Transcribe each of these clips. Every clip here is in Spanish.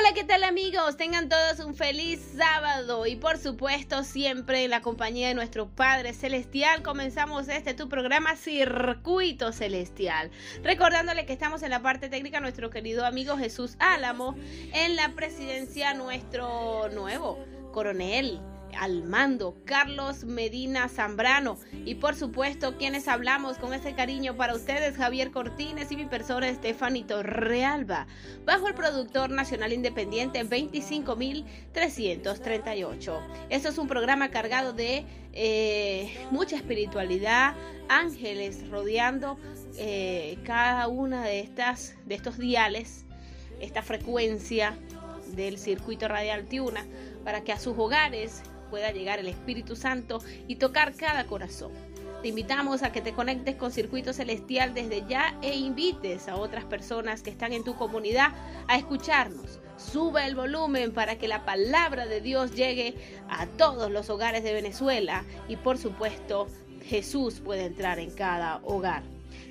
Hola, ¿qué tal amigos? Tengan todos un feliz sábado y por supuesto siempre en la compañía de nuestro Padre Celestial comenzamos este tu programa Circuito Celestial. Recordándole que estamos en la parte técnica nuestro querido amigo Jesús Álamo, en la presidencia nuestro nuevo coronel al mando, Carlos Medina Zambrano. Y por supuesto, quienes hablamos con ese cariño para ustedes, Javier Cortines y mi persona, Estefanito Realba, bajo el productor nacional independiente 25338. Esto es un programa cargado de eh, mucha espiritualidad, ángeles rodeando eh, cada una de estas de estos diales, esta frecuencia del circuito radial Tiuna para que a sus hogares pueda llegar el Espíritu Santo y tocar cada corazón. Te invitamos a que te conectes con Circuito Celestial desde ya e invites a otras personas que están en tu comunidad a escucharnos. Sube el volumen para que la palabra de Dios llegue a todos los hogares de Venezuela y por supuesto Jesús puede entrar en cada hogar.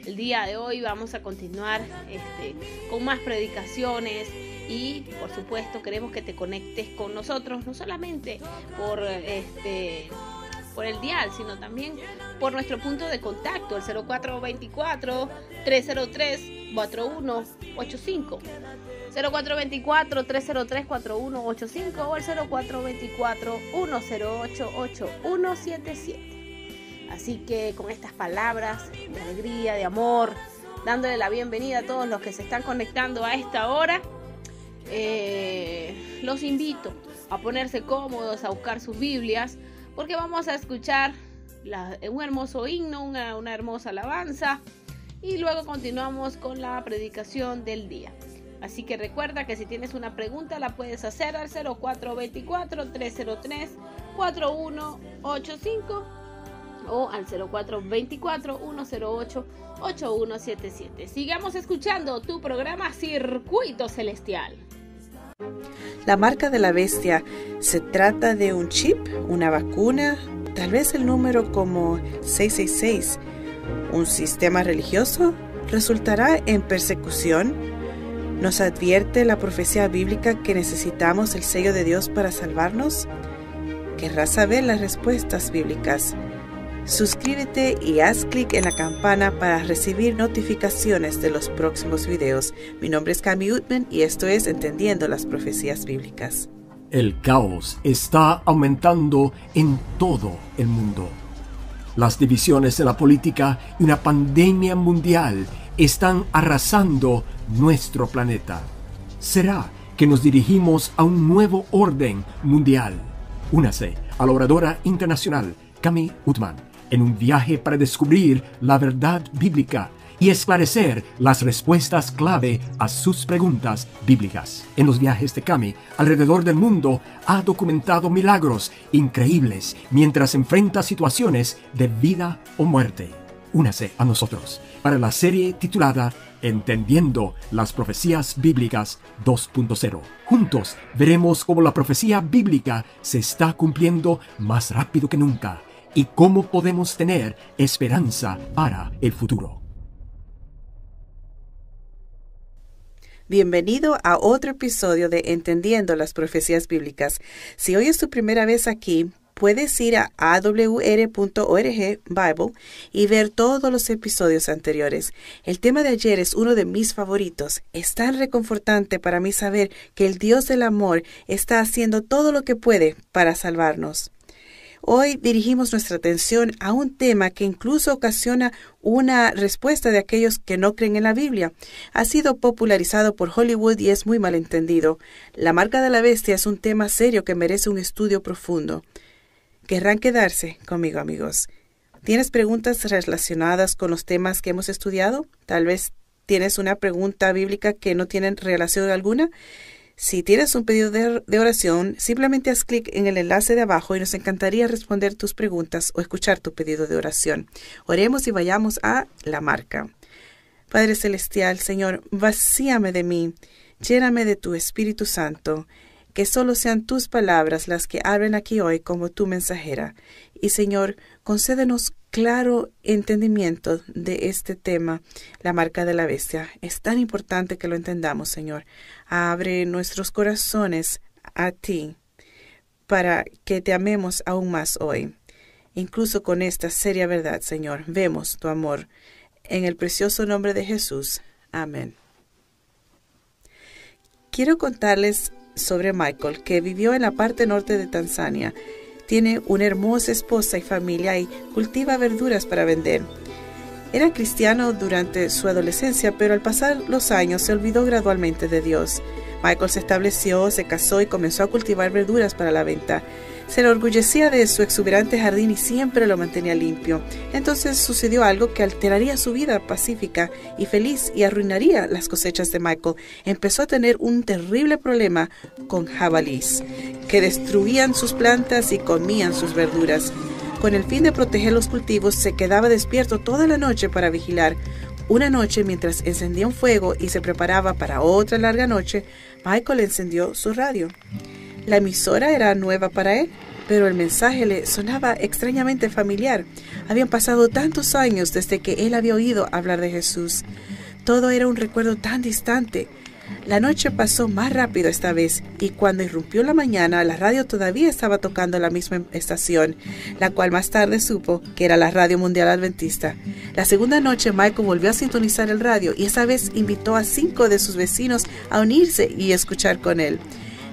El día de hoy vamos a continuar este, con más predicaciones y por supuesto queremos que te conectes con nosotros, no solamente por este por el dial, sino también por nuestro punto de contacto, el 0424-303-4185. 0424-303-4185 o el 0424-108-8177. Así que con estas palabras de alegría, de amor, dándole la bienvenida a todos los que se están conectando a esta hora, eh, los invito a ponerse cómodos, a buscar sus Biblias, porque vamos a escuchar un hermoso himno, una, una hermosa alabanza, y luego continuamos con la predicación del día. Así que recuerda que si tienes una pregunta la puedes hacer al 0424-303-4185 o al 0424-108-8177. Sigamos escuchando tu programa Circuito Celestial. La marca de la bestia, ¿se trata de un chip, una vacuna, tal vez el número como 666, un sistema religioso? ¿Resultará en persecución? ¿Nos advierte la profecía bíblica que necesitamos el sello de Dios para salvarnos? ¿Querrás saber las respuestas bíblicas? Suscríbete y haz clic en la campana para recibir notificaciones de los próximos videos. Mi nombre es Cami Utman y esto es Entendiendo las Profecías Bíblicas. El caos está aumentando en todo el mundo. Las divisiones en la política y una pandemia mundial están arrasando nuestro planeta. ¿Será que nos dirigimos a un nuevo orden mundial? Únase a la oradora internacional Cami Utman en un viaje para descubrir la verdad bíblica y esclarecer las respuestas clave a sus preguntas bíblicas. En los viajes de Kami alrededor del mundo ha documentado milagros increíbles mientras enfrenta situaciones de vida o muerte. Únase a nosotros para la serie titulada Entendiendo las Profecías Bíblicas 2.0. Juntos veremos cómo la profecía bíblica se está cumpliendo más rápido que nunca y cómo podemos tener esperanza para el futuro. Bienvenido a otro episodio de Entendiendo las Profecías Bíblicas. Si hoy es tu primera vez aquí, puedes ir a awr.org Bible y ver todos los episodios anteriores. El tema de ayer es uno de mis favoritos. Es tan reconfortante para mí saber que el Dios del amor está haciendo todo lo que puede para salvarnos. Hoy dirigimos nuestra atención a un tema que incluso ocasiona una respuesta de aquellos que no creen en la Biblia. Ha sido popularizado por Hollywood y es muy malentendido. La marca de la bestia es un tema serio que merece un estudio profundo. ¿Querrán quedarse conmigo, amigos? ¿Tienes preguntas relacionadas con los temas que hemos estudiado? Tal vez tienes una pregunta bíblica que no tiene relación alguna. Si tienes un pedido de, oración, simplemente haz clic en el enlace de abajo y nos encantaría responder tus preguntas o escuchar tu pedido de oración. Oremos y vayamos a la marca. Padre Celestial, Señor, vacíame de mí, lléname de tu Espíritu Santo que solo sean tus palabras las que hablen aquí hoy como tu mensajera. Y Señor, concédenos claro entendimiento de este tema, la marca de la bestia. Es tan importante que lo entendamos, Señor. Abre nuestros corazones a ti para que te amemos aún más hoy. Incluso con esta seria verdad, Señor, vemos tu amor. En el precioso nombre de Jesús. Amén. Quiero contarles sobre Michael, que vivió en la parte norte de Tanzania. Tiene una hermosa esposa y familia y cultiva verduras para vender. Era cristiano durante su adolescencia, pero al pasar los años se olvidó gradualmente de Dios. Michael se estableció, se casó y comenzó a cultivar verduras para la venta. Se enorgullecía de su exuberante jardín y siempre lo mantenía limpio. Entonces sucedió algo que alteraría su vida pacífica y feliz y arruinaría las cosechas de Michael. Empezó a tener un terrible problema con jabalís, que destruían sus plantas y comían sus verduras. Con el fin de proteger los cultivos, se quedaba despierto toda la noche para vigilar. Una noche, mientras encendía un fuego y se preparaba para otra larga noche, Michael encendió su radio. La emisora era nueva para él, pero el mensaje le sonaba extrañamente familiar. Habían pasado tantos años desde que él había oído hablar de Jesús. Todo era un recuerdo tan distante. La noche pasó más rápido esta vez y cuando irrumpió la mañana la radio todavía estaba tocando la misma estación, la cual más tarde supo que era la Radio Mundial Adventista. La segunda noche Michael volvió a sintonizar el radio y esa vez invitó a cinco de sus vecinos a unirse y escuchar con él.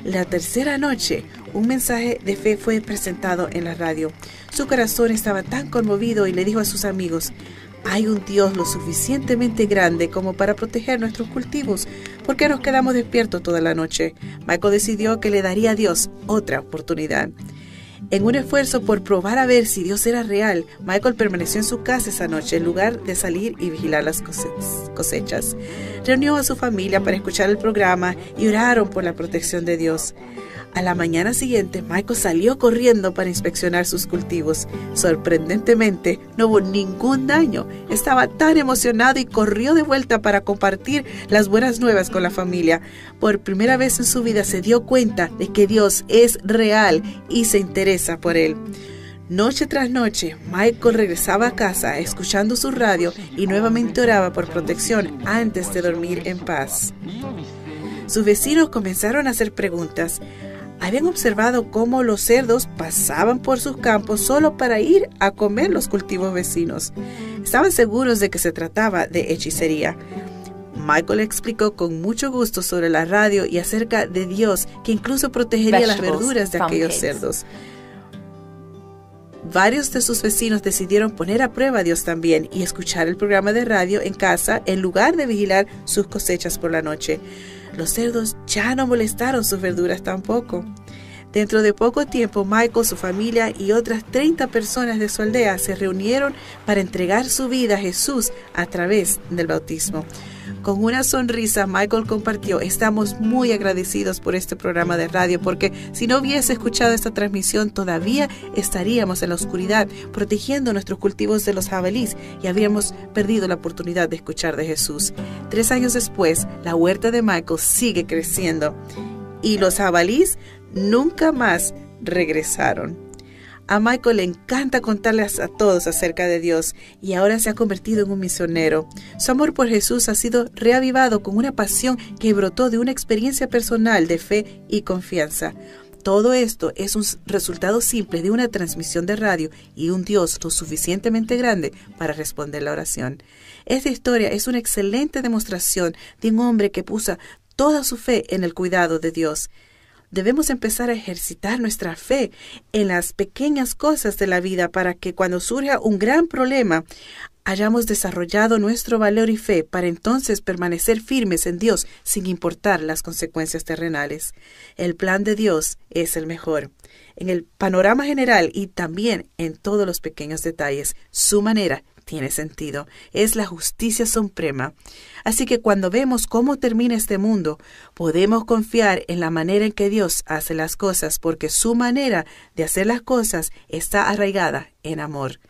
La tercera noche, un mensaje de fe fue presentado en la radio. Su corazón estaba tan conmovido y le dijo a sus amigos, hay un Dios lo suficientemente grande como para proteger nuestros cultivos. ¿Por qué nos quedamos despiertos toda la noche? Michael decidió que le daría a Dios otra oportunidad. En un esfuerzo por probar a ver si Dios era real, Michael permaneció en su casa esa noche en lugar de salir y vigilar las cosechas. Reunió a su familia para escuchar el programa y oraron por la protección de Dios. A la mañana siguiente, Michael salió corriendo para inspeccionar sus cultivos. Sorprendentemente, no hubo ningún daño. Estaba tan emocionado y corrió de vuelta para compartir las buenas nuevas con la familia. Por primera vez en su vida se dio cuenta de que Dios es real y se interesa por él. Noche tras noche, Michael regresaba a casa escuchando su radio y nuevamente oraba por protección antes de dormir en paz. Sus vecinos comenzaron a hacer preguntas habían observado cómo los cerdos pasaban por sus campos solo para ir a comer los cultivos vecinos. Estaban seguros de que se trataba de hechicería. Michael explicó con mucho gusto sobre la radio y acerca de Dios que incluso protegería las verduras de aquellos cerdos. Varios de sus vecinos decidieron poner a prueba a Dios también y escuchar el programa de radio en casa en lugar de vigilar sus cosechas por la noche. Los cerdos ya no molestaron sus verduras tampoco. Dentro de poco tiempo, Michael, su familia y otras 30 personas de su aldea se reunieron para entregar su vida a Jesús a través del bautismo. Con una sonrisa, Michael compartió, estamos muy agradecidos por este programa de radio porque si no hubiese escuchado esta transmisión todavía estaríamos en la oscuridad protegiendo nuestros cultivos de los jabalíes y habríamos perdido la oportunidad de escuchar de Jesús. Tres años después, la huerta de Michael sigue creciendo y los jabalíes nunca más regresaron. A Michael le encanta contarles a todos acerca de Dios y ahora se ha convertido en un misionero. Su amor por Jesús ha sido reavivado con una pasión que brotó de una experiencia personal de fe y confianza. Todo esto es un resultado simple de una transmisión de radio y un Dios lo suficientemente grande para responder la oración. Esta historia es una excelente demostración de un hombre que puso toda su fe en el cuidado de Dios debemos empezar a ejercitar nuestra fe en las pequeñas cosas de la vida para que cuando surja un gran problema hayamos desarrollado nuestro valor y fe para entonces permanecer firmes en Dios sin importar las consecuencias terrenales. El plan de Dios es el mejor. En el panorama general y también en todos los pequeños detalles, su manera tiene sentido. Es la justicia suprema. Así que cuando vemos cómo termina este mundo, podemos confiar en la manera en que Dios hace las cosas, porque su manera de hacer las cosas está arraigada en amor.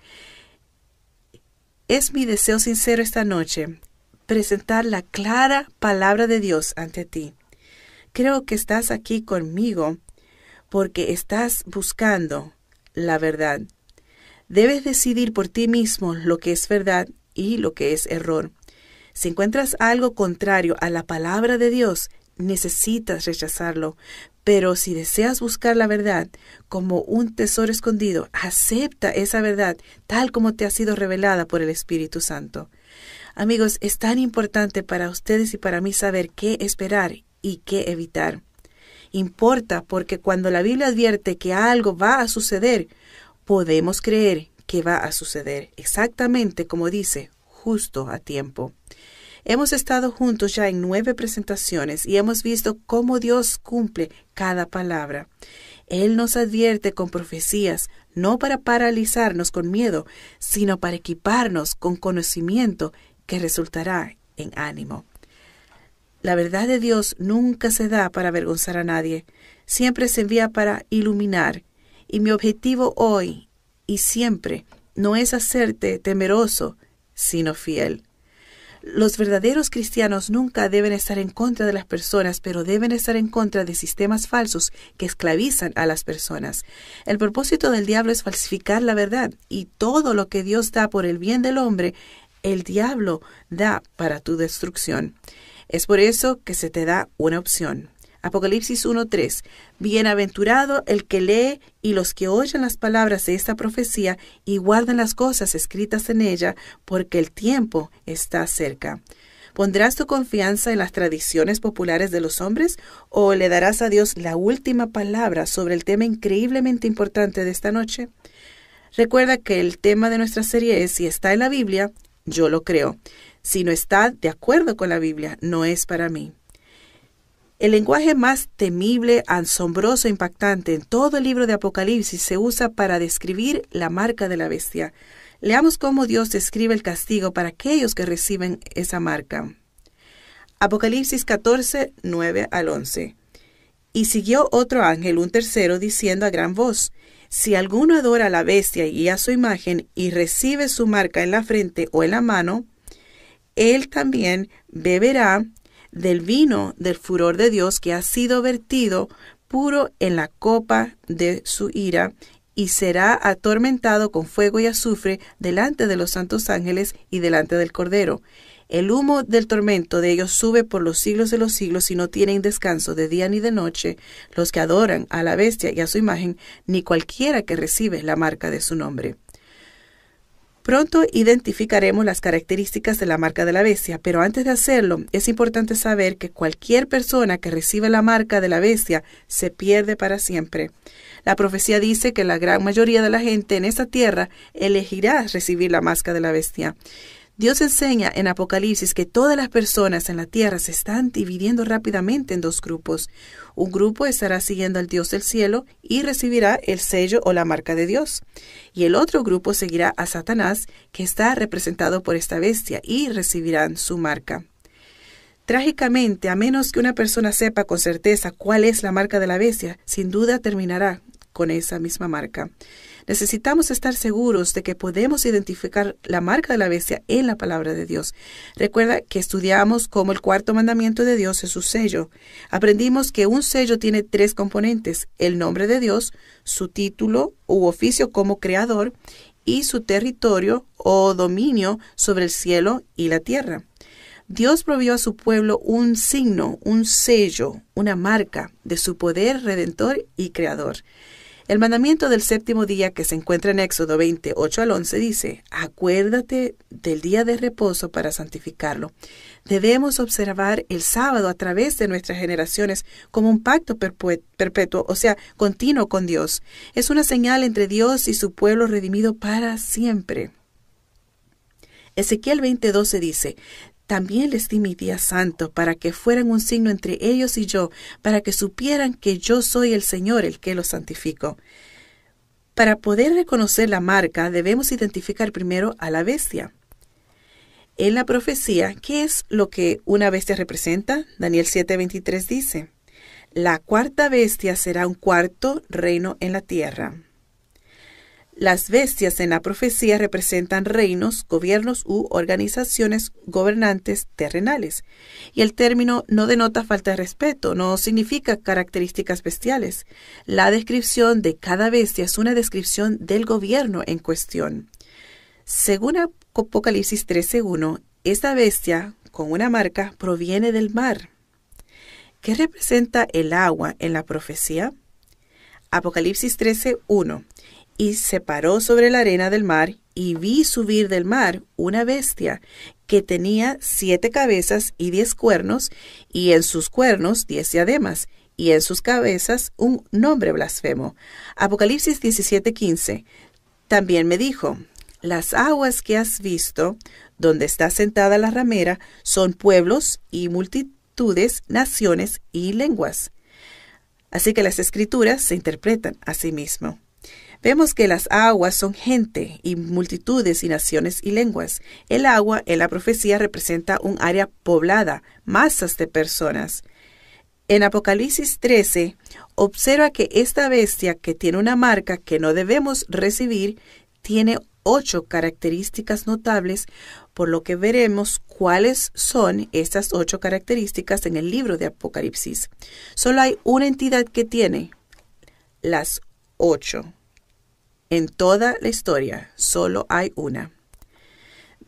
Es mi deseo sincero esta noche presentar la clara palabra de Dios ante ti. creo que estás aquí conmigo porque estás buscando la verdad. Debes decidir por ti mismo lo que es verdad y lo que es error. Si encuentras algo contrario a la palabra de Dios, necesitas rechazarlo. Pero si deseas buscar la verdad como un tesoro escondido, acepta esa verdad tal como te ha sido revelada por el Espíritu Santo. Amigos, es tan importante para ustedes y para mí saber qué esperar y qué evitar. Importa porque cuando la Biblia advierte que algo va a suceder, podemos creer que va a suceder exactamente como dice, justo a tiempo. Hemos estado juntos ya en nueve presentaciones y hemos visto cómo Dios cumple cada palabra. Él nos advierte con profecías, no para paralizarnos con miedo, sino para equiparnos con conocimiento que resultará en ánimo. La verdad de Dios nunca se da para avergonzar a nadie, siempre se envía para iluminar, y mi objetivo hoy y siempre no es hacerte temeroso, sino fiel. Los verdaderos cristianos nunca deben estar en contra de las personas, pero deben estar en contra de sistemas falsos que esclavizan a las personas. El propósito del diablo es falsificar la verdad y todo lo que Dios da por el bien del hombre, el diablo da para tu destrucción. Es por eso que se te da una opción. Apocalipsis 1.3. Bienaventurado el que lee y los que oyen las palabras de esta profecía y guardan las cosas escritas en ella, porque el tiempo está cerca. ¿Pondrás tu confianza en las tradiciones populares de los hombres o le darás a Dios la última palabra sobre el tema increíblemente importante de esta noche? Recuerda que el tema de nuestra serie es si está en la Biblia, yo lo creo. Si no está de acuerdo con la Biblia, no es para mí. El lenguaje más temible, asombroso e impactante en todo el libro de Apocalipsis se usa para describir la marca de la bestia. Leamos cómo Dios describe el castigo para aquellos que reciben esa marca. Apocalipsis 14, 9 al 11. Y siguió otro ángel, un tercero, diciendo a gran voz, Si alguno adora a la bestia y a su imagen y recibe su marca en la frente o en la mano, él también beberá del vino del furor de Dios que ha sido vertido puro en la copa de su ira, y será atormentado con fuego y azufre delante de los santos ángeles y delante del Cordero. El humo del tormento de ellos sube por los siglos de los siglos y no tienen descanso de día ni de noche los que adoran a la bestia y a su imagen, ni cualquiera que recibe la marca de su nombre. Pronto identificaremos las características de la marca de la bestia, pero antes de hacerlo es importante saber que cualquier persona que recibe la marca de la bestia se pierde para siempre. La profecía dice que la gran mayoría de la gente en esta tierra elegirá recibir la marca de la bestia. Dios enseña en Apocalipsis que todas las personas en la tierra se están dividiendo rápidamente en dos grupos. Un grupo estará siguiendo al Dios del cielo y recibirá el sello o la marca de Dios. Y el otro grupo seguirá a Satanás, que está representado por esta bestia, y recibirán su marca. Trágicamente, a menos que una persona sepa con certeza cuál es la marca de la bestia, sin duda terminará con esa misma marca. Necesitamos estar seguros de que podemos identificar la marca de la bestia en la palabra de Dios. Recuerda que estudiamos cómo el cuarto mandamiento de Dios es su sello. Aprendimos que un sello tiene tres componentes, el nombre de Dios, su título u oficio como creador y su territorio o dominio sobre el cielo y la tierra. Dios provió a su pueblo un signo, un sello, una marca de su poder redentor y creador. El mandamiento del séptimo día que se encuentra en Éxodo 28 al 11 dice, acuérdate del día de reposo para santificarlo. Debemos observar el sábado a través de nuestras generaciones como un pacto perpetuo, o sea, continuo con Dios. Es una señal entre Dios y su pueblo redimido para siempre. Ezequiel 20:12 dice, también les di mi día santo para que fueran un signo entre ellos y yo, para que supieran que yo soy el Señor el que los santifico. Para poder reconocer la marca debemos identificar primero a la bestia. En la profecía, ¿qué es lo que una bestia representa? Daniel 7:23 dice, La cuarta bestia será un cuarto reino en la tierra. Las bestias en la profecía representan reinos, gobiernos u organizaciones gobernantes terrenales. Y el término no denota falta de respeto, no significa características bestiales. La descripción de cada bestia es una descripción del gobierno en cuestión. Según Apocalipsis 13.1, esta bestia, con una marca, proviene del mar. ¿Qué representa el agua en la profecía? Apocalipsis 13.1 y se paró sobre la arena del mar, y vi subir del mar una bestia que tenía siete cabezas y diez cuernos, y en sus cuernos diez diademas, y en sus cabezas un nombre blasfemo. Apocalipsis 17:15. También me dijo, las aguas que has visto, donde está sentada la ramera, son pueblos y multitudes, naciones y lenguas. Así que las escrituras se interpretan a sí mismo. Vemos que las aguas son gente y multitudes y naciones y lenguas. El agua en la profecía representa un área poblada, masas de personas. En Apocalipsis 13, observa que esta bestia que tiene una marca que no debemos recibir tiene ocho características notables, por lo que veremos cuáles son estas ocho características en el libro de Apocalipsis. Solo hay una entidad que tiene las ocho. En toda la historia solo hay una.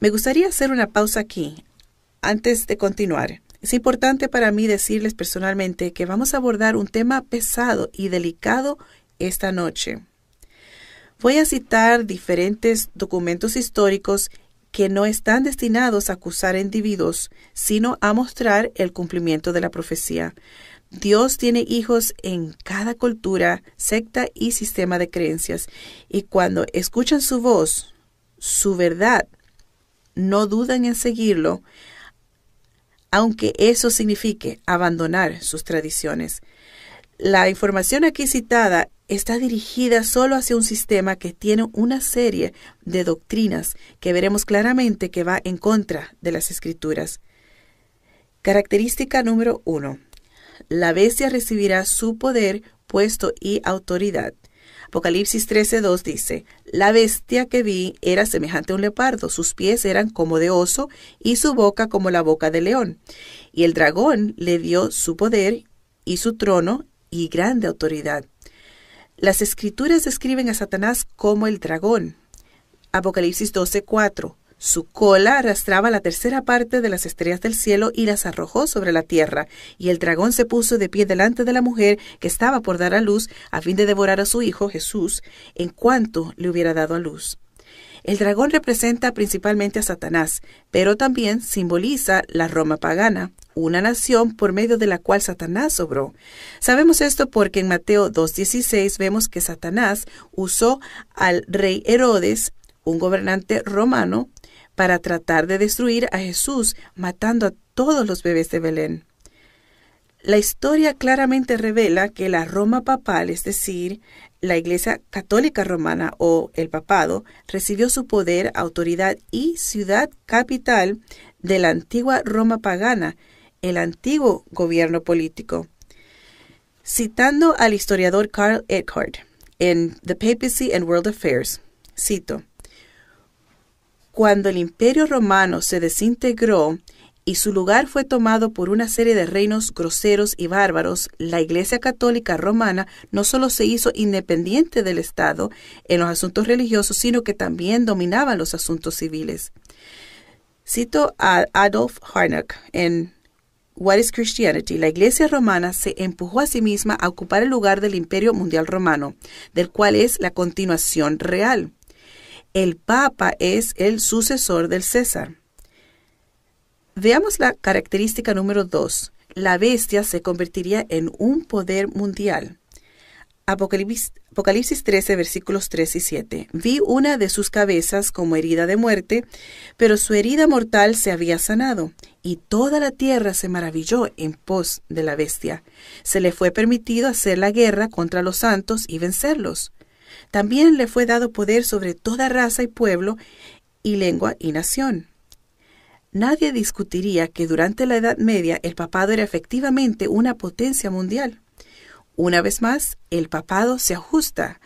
Me gustaría hacer una pausa aquí antes de continuar. Es importante para mí decirles personalmente que vamos a abordar un tema pesado y delicado esta noche. Voy a citar diferentes documentos históricos que no están destinados a acusar a individuos, sino a mostrar el cumplimiento de la profecía. Dios tiene hijos en cada cultura, secta y sistema de creencias, y cuando escuchan su voz, su verdad, no dudan en seguirlo, aunque eso signifique abandonar sus tradiciones. La información aquí citada está dirigida solo hacia un sistema que tiene una serie de doctrinas que veremos claramente que va en contra de las escrituras. Característica número uno la bestia recibirá su poder, puesto y autoridad. Apocalipsis 13:2 dice, La bestia que vi era semejante a un leopardo, sus pies eran como de oso y su boca como la boca de león. Y el dragón le dio su poder y su trono y grande autoridad. Las escrituras describen a Satanás como el dragón. Apocalipsis 12:4 su cola arrastraba la tercera parte de las estrellas del cielo y las arrojó sobre la tierra, y el dragón se puso de pie delante de la mujer que estaba por dar a luz a fin de devorar a su hijo Jesús en cuanto le hubiera dado a luz. El dragón representa principalmente a Satanás, pero también simboliza la Roma pagana, una nación por medio de la cual Satanás obró. Sabemos esto porque en Mateo 2.16 vemos que Satanás usó al rey Herodes, un gobernante romano, para tratar de destruir a Jesús, matando a todos los bebés de Belén. La historia claramente revela que la Roma papal, es decir, la Iglesia Católica Romana o el Papado, recibió su poder, autoridad y ciudad capital de la antigua Roma pagana, el antiguo gobierno político. Citando al historiador Carl Eckhart en The Papacy and World Affairs, cito, cuando el imperio romano se desintegró y su lugar fue tomado por una serie de reinos groseros y bárbaros, la Iglesia Católica Romana no solo se hizo independiente del Estado en los asuntos religiosos, sino que también dominaba los asuntos civiles. Cito a Adolf Harnack en What is Christianity? La Iglesia romana se empujó a sí misma a ocupar el lugar del Imperio Mundial Romano, del cual es la continuación real. El Papa es el sucesor del César. Veamos la característica número 2. La bestia se convertiría en un poder mundial. Apocalipsis, Apocalipsis 13, versículos 3 y 7. Vi una de sus cabezas como herida de muerte, pero su herida mortal se había sanado, y toda la tierra se maravilló en pos de la bestia. Se le fue permitido hacer la guerra contra los santos y vencerlos. También le fue dado poder sobre toda raza y pueblo, y lengua y nación. Nadie discutiría que durante la Edad Media el papado era efectivamente una potencia mundial. Una vez más, el papado se ajusta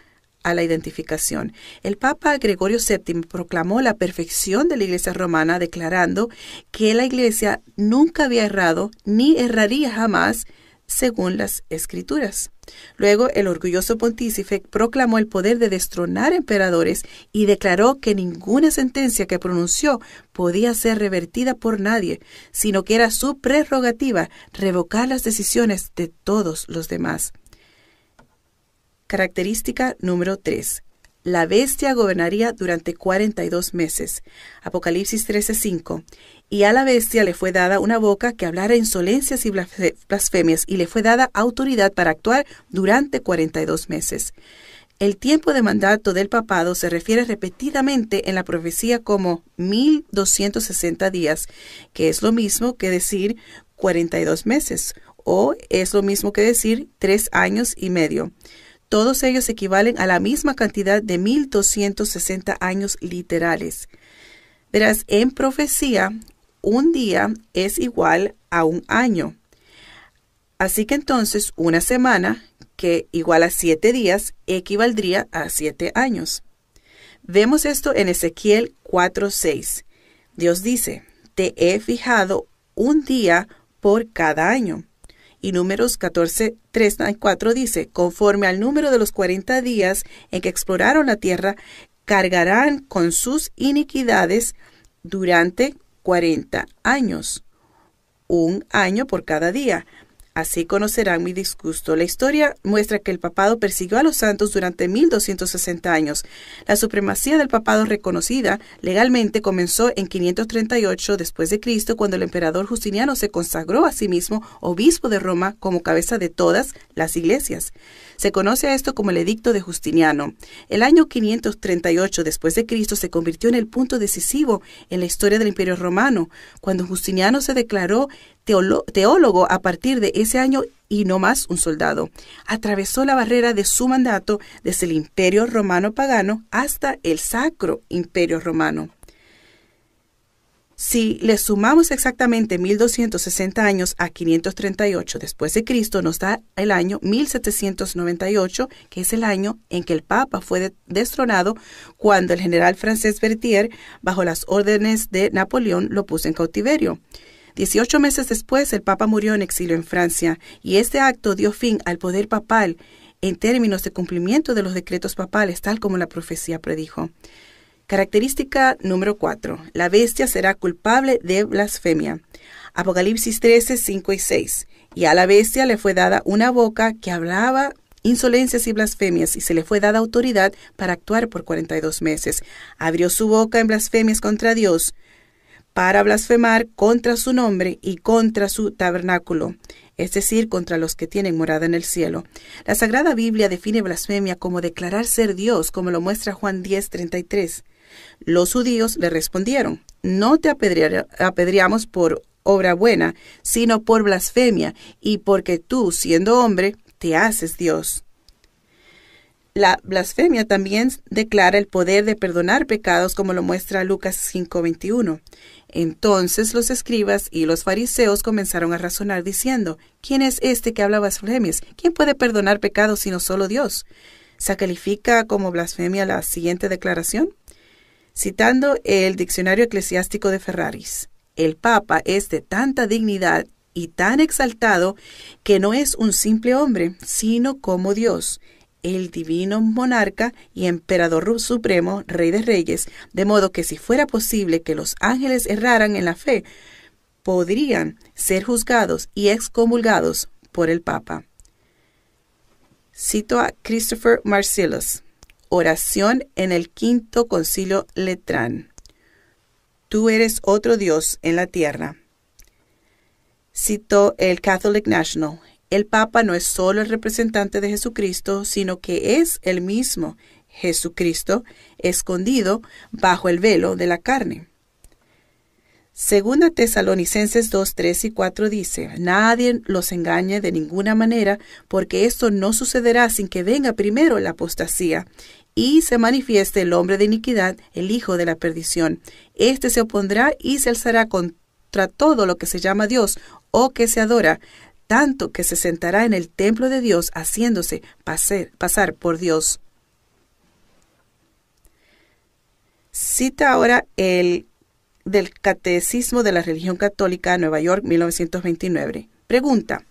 a la identificación. El Papa Gregorio VII proclamó la perfección de la Iglesia romana, declarando que la Iglesia nunca había errado ni erraría jamás según las escrituras. Luego el orgulloso pontífice proclamó el poder de destronar emperadores y declaró que ninguna sentencia que pronunció podía ser revertida por nadie, sino que era su prerrogativa revocar las decisiones de todos los demás. Característica número 3. La bestia gobernaría durante 42 meses. Apocalipsis 13:5. Y a la bestia le fue dada una boca que hablara insolencias y blasfemias, y le fue dada autoridad para actuar durante 42 meses. El tiempo de mandato del papado se refiere repetidamente en la profecía como 1260 días, que es lo mismo que decir 42 meses, o es lo mismo que decir tres años y medio. Todos ellos equivalen a la misma cantidad de 1260 años literales. Verás, en profecía, un día es igual a un año. Así que entonces una semana, que igual a siete días, equivaldría a siete años. Vemos esto en Ezequiel 4:6. Dios dice, te he fijado un día por cada año. Y números 14, 3 y 4 dice, conforme al número de los 40 días en que exploraron la tierra, cargarán con sus iniquidades durante 40 años, un año por cada día. Así conocerán mi disgusto. La historia muestra que el papado persiguió a los santos durante 1260 años. La supremacía del papado reconocida legalmente comenzó en 538 después de Cristo cuando el emperador Justiniano se consagró a sí mismo obispo de Roma como cabeza de todas las iglesias. Se conoce a esto como el Edicto de Justiniano. El año 538 después de Cristo se convirtió en el punto decisivo en la historia del Imperio Romano, cuando Justiniano se declaró teólogo a partir de ese año y no más un soldado. Atravesó la barrera de su mandato desde el Imperio Romano pagano hasta el Sacro Imperio Romano. Si le sumamos exactamente 1260 años a 538 después de Cristo, nos da el año 1798, que es el año en que el Papa fue destronado cuando el general francés Berthier, bajo las órdenes de Napoleón, lo puso en cautiverio. Dieciocho meses después, el Papa murió en exilio en Francia, y este acto dio fin al poder papal en términos de cumplimiento de los decretos papales, tal como la profecía predijo. Característica número 4. La bestia será culpable de blasfemia. Apocalipsis 13, 5 y 6. Y a la bestia le fue dada una boca que hablaba insolencias y blasfemias, y se le fue dada autoridad para actuar por 42 meses. Abrió su boca en blasfemias contra Dios, para blasfemar contra su nombre y contra su tabernáculo, es decir, contra los que tienen morada en el cielo. La Sagrada Biblia define blasfemia como declarar ser Dios, como lo muestra Juan 10, 33. Los judíos le respondieron, no te apedreamos por obra buena, sino por blasfemia, y porque tú, siendo hombre, te haces Dios. La blasfemia también declara el poder de perdonar pecados, como lo muestra Lucas 5:21. Entonces los escribas y los fariseos comenzaron a razonar diciendo, ¿quién es este que habla blasfemias? ¿Quién puede perdonar pecados sino solo Dios? ¿Se califica como blasfemia la siguiente declaración? Citando el diccionario eclesiástico de Ferraris, el Papa es de tanta dignidad y tan exaltado que no es un simple hombre, sino como Dios, el divino monarca y emperador supremo, rey de reyes, de modo que si fuera posible que los ángeles erraran en la fe, podrían ser juzgados y excomulgados por el Papa. Cito a Christopher Marcellus. Oración en el quinto concilio Letrán. Tú eres otro Dios en la tierra. Citó el Catholic National. El Papa no es solo el representante de Jesucristo, sino que es el mismo Jesucristo escondido bajo el velo de la carne. Segunda Tesalonicenses 2, 3 y 4 dice, Nadie los engañe de ninguna manera, porque esto no sucederá sin que venga primero la apostasía y se manifieste el hombre de iniquidad, el hijo de la perdición. Este se opondrá y se alzará contra todo lo que se llama Dios o que se adora, tanto que se sentará en el templo de Dios haciéndose pasar, por Dios. Cita ahora el del Catecismo de la Religión Católica, Nueva York, 1929. Pregunta,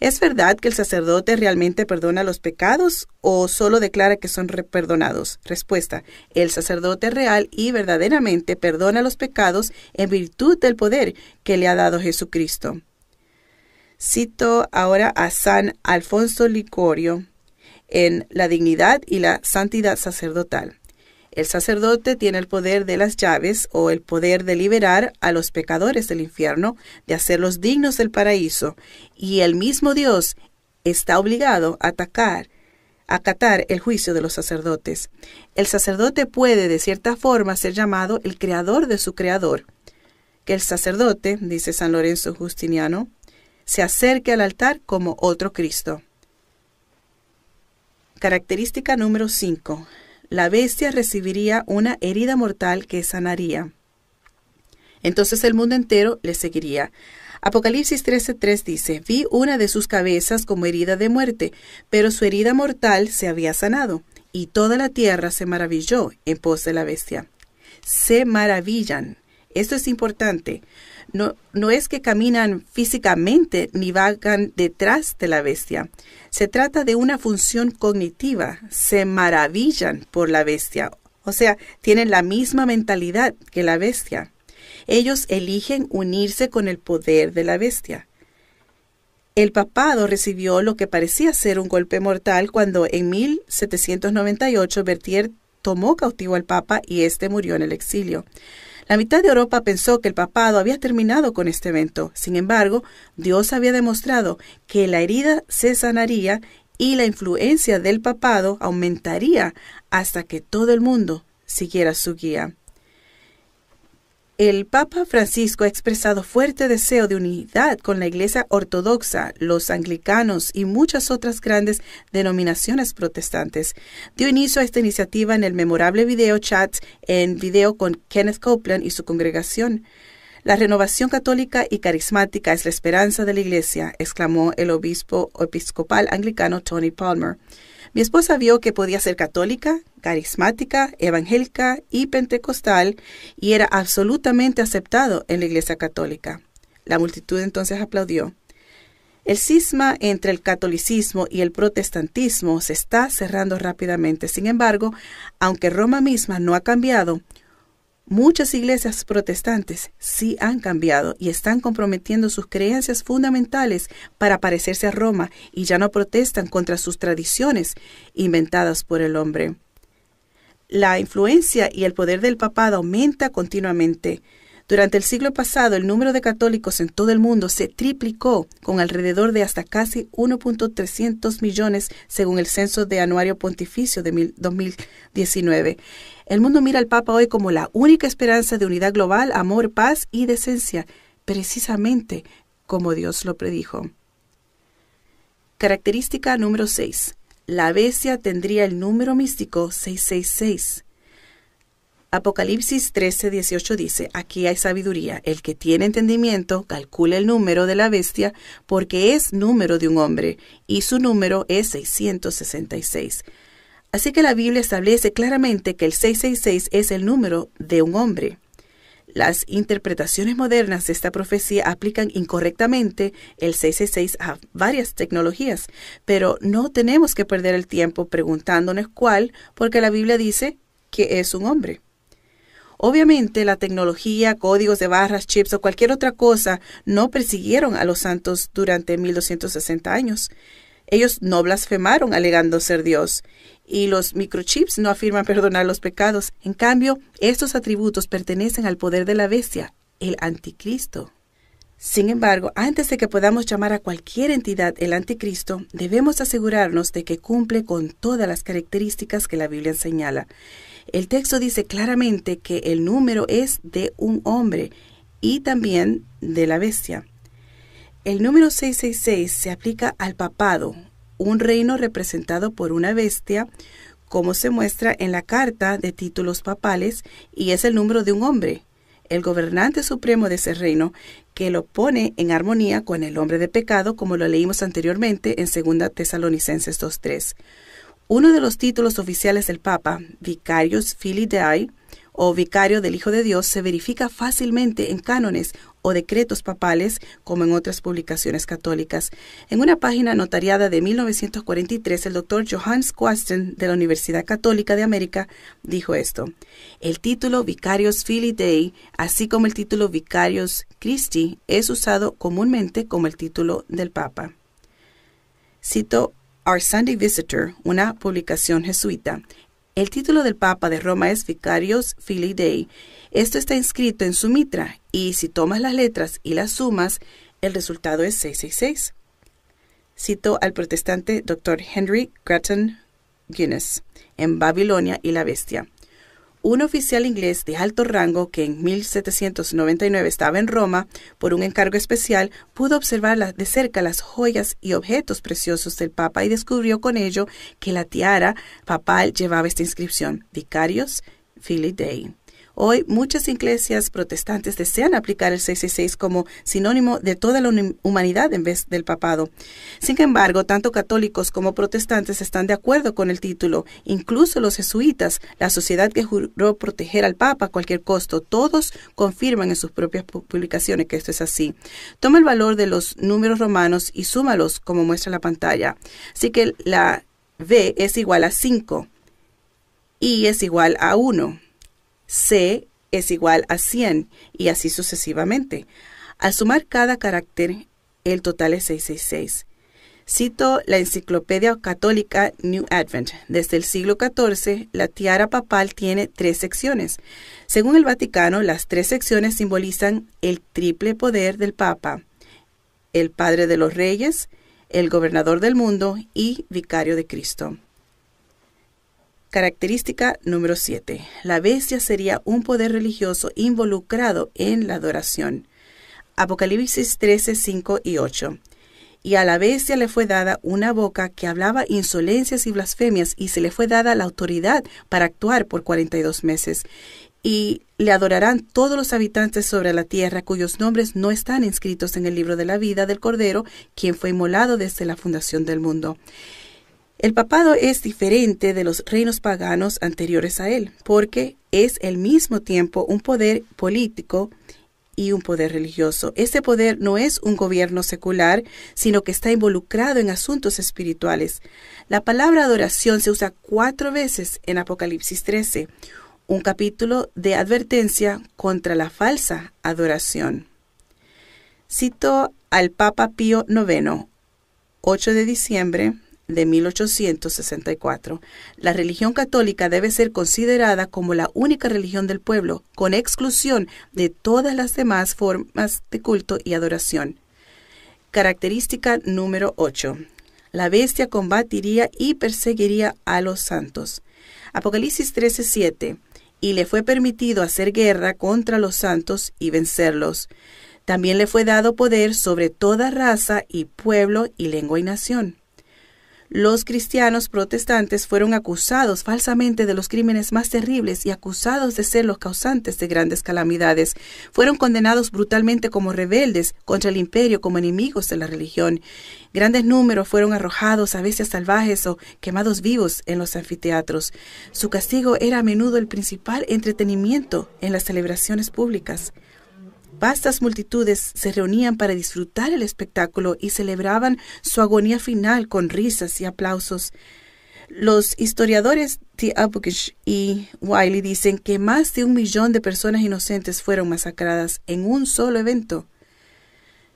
¿es verdad que el sacerdote realmente perdona los pecados o solo declara que son perdonados? Respuesta, el sacerdote real y verdaderamente perdona los pecados en virtud del poder que le ha dado Jesucristo. Cito ahora a San Alfonso Licorio en La dignidad y la santidad sacerdotal. El sacerdote tiene el poder de las llaves o el poder de liberar a los pecadores del infierno, de hacerlos dignos del paraíso, y el mismo Dios está obligado a atacar, acatar el juicio de los sacerdotes. El sacerdote puede, de cierta forma, ser llamado el creador de su creador. Que el sacerdote, dice San Lorenzo Justiniano, se acerque al altar como otro Cristo. Característica número 5 la bestia recibiría una herida mortal que sanaría. Entonces el mundo entero le seguiría. Apocalipsis 13:3 dice, vi una de sus cabezas como herida de muerte, pero su herida mortal se había sanado, y toda la tierra se maravilló en pos de la bestia. Se maravillan. Esto es importante. No, es que caminan físicamente ni vagan detrás de la bestia. Se trata de una función cognitiva. Se maravillan por la bestia. O sea, tienen la misma mentalidad que la bestia. Ellos eligen unirse con el poder de la bestia. El papado recibió lo que parecía ser un golpe mortal cuando en 1798 Berthier tomó cautivo al papa y éste murió en el exilio. La mitad de Europa pensó que el papado había terminado con este evento. Sin embargo, Dios había demostrado que la herida se sanaría y la influencia del papado aumentaría hasta que todo el mundo siguiera su guía. El Papa Francisco ha expresado fuerte deseo de unidad con la Iglesia Ortodoxa, los anglicanos y muchas otras grandes denominaciones protestantes. Dio inicio a esta iniciativa en el memorable video chat en video con Kenneth Copeland y su congregación. La renovación católica y carismática es la esperanza de la Iglesia, exclamó el obispo episcopal anglicano Tony Palmer. Mi esposa vio que podía ser católica, carismática, evangélica y pentecostal y era absolutamente aceptado en la Iglesia católica. La multitud entonces aplaudió. El cisma entre el catolicismo y el protestantismo se está cerrando rápidamente. Sin embargo, aunque Roma misma no ha cambiado, Muchas iglesias protestantes sí han cambiado y están comprometiendo sus creencias fundamentales para parecerse a Roma y ya no protestan contra sus tradiciones inventadas por el hombre. La influencia y el poder del papado aumenta continuamente. Durante el siglo pasado, el número de católicos en todo el mundo se triplicó, con alrededor de hasta casi 1.300 millones según el censo de Anuario Pontificio de 2019. El mundo mira al Papa hoy como la única esperanza de unidad global, amor, paz y decencia, precisamente como Dios lo predijo. Característica número 6. La bestia tendría el número místico 666. Apocalipsis 13, 18 dice, aquí hay sabiduría, el que tiene entendimiento calcula el número de la bestia porque es número de un hombre y su número es 666. Así que la Biblia establece claramente que el 666 es el número de un hombre. Las interpretaciones modernas de esta profecía aplican incorrectamente el 666 a varias tecnologías, pero no tenemos que perder el tiempo preguntándonos cuál, porque la Biblia dice que es un hombre. Obviamente la tecnología, códigos de barras, chips o cualquier otra cosa no persiguieron a los santos durante 1260 años. Ellos no blasfemaron alegando ser Dios y los microchips no afirman perdonar los pecados. En cambio, estos atributos pertenecen al poder de la bestia, el anticristo. Sin embargo, antes de que podamos llamar a cualquier entidad el anticristo, debemos asegurarnos de que cumple con todas las características que la Biblia señala. El texto dice claramente que el número es de un hombre y también de la bestia. El número 666 se aplica al papado, un reino representado por una bestia, como se muestra en la carta de títulos papales, y es el número de un hombre, el gobernante supremo de ese reino, que lo pone en armonía con el hombre de pecado, como lo leímos anteriormente en 2 Tesalonicenses 2.3. Uno de los títulos oficiales del Papa, Vicarius Filii Dei, o vicario del Hijo de Dios se verifica fácilmente en cánones o decretos papales, como en otras publicaciones católicas. En una página notariada de 1943, el doctor Johannes Quasten de la Universidad Católica de América dijo esto. El título Vicarios Filii Dei, así como el título Vicarios Christi, es usado comúnmente como el título del Papa. Cito Our Sunday Visitor, una publicación jesuita. El título del Papa de Roma es Vicarios Filii Dei. Esto está inscrito en su mitra y si tomas las letras y las sumas, el resultado es 666. Cito al protestante Dr. Henry Grattan Guinness en Babilonia y la Bestia un oficial inglés de alto rango que en 1799 estaba en Roma por un encargo especial pudo observar de cerca las joyas y objetos preciosos del Papa y descubrió con ello que la tiara papal llevaba esta inscripción, Vicarios Filii Dei. Hoy muchas iglesias protestantes desean aplicar el 666 como sinónimo de toda la humanidad en vez del papado. Sin embargo, tanto católicos como protestantes están de acuerdo con el título, incluso los jesuitas, la sociedad que juró proteger al papa a cualquier costo, todos confirman en sus propias publicaciones que esto es así. Toma el valor de los números romanos y súmalos como muestra la pantalla. Así que la V es igual a 5 y es igual a 1. C es igual a 100 y así sucesivamente. Al sumar cada carácter, el total es 666. Cito la enciclopedia católica New Advent. Desde el siglo XIV, la tiara papal tiene tres secciones. Según el Vaticano, las tres secciones simbolizan el triple poder del Papa, el Padre de los Reyes, el Gobernador del Mundo y Vicario de Cristo. Característica número 7. La bestia sería un poder religioso involucrado en la adoración. Apocalipsis 13, 5 y 8. Y a la bestia le fue dada una boca que hablaba insolencias y blasfemias, y se le fue dada la autoridad para actuar por 42 meses. Y le adorarán todos los habitantes sobre la tierra cuyos nombres no están inscritos en el libro de la vida del Cordero, quien fue inmolado desde la fundación del mundo. El papado es diferente de los reinos paganos anteriores a él, porque es al mismo tiempo un poder político y un poder religioso. Este poder no es un gobierno secular, sino que está involucrado en asuntos espirituales. La palabra adoración se usa cuatro veces en Apocalipsis 13, un capítulo de advertencia contra la falsa adoración. Cito al Papa Pío IX, 8 de diciembre de 1864. La religión católica debe ser considerada como la única religión del pueblo, con exclusión de todas las demás formas de culto y adoración. Característica número 8. La bestia combatiría y perseguiría a los santos. Apocalipsis 13:7. Y le fue permitido hacer guerra contra los santos y vencerlos. También le fue dado poder sobre toda raza y pueblo y lengua y nación los cristianos protestantes fueron acusados falsamente de los crímenes más terribles y acusados de ser los causantes de grandes calamidades. Fueron condenados brutalmente como rebeldes contra el imperio, como enemigos de la religión. Grandes números fueron arrojados a veces salvajes o quemados vivos en los anfiteatros. Su castigo era a menudo el principal entretenimiento en las celebraciones públicas. Vastas multitudes se reunían para disfrutar el espectáculo y celebraban su agonía final con risas y aplausos. Los historiadores T. Abukish y Wiley dicen que más de un millón de personas inocentes fueron masacradas en un solo evento.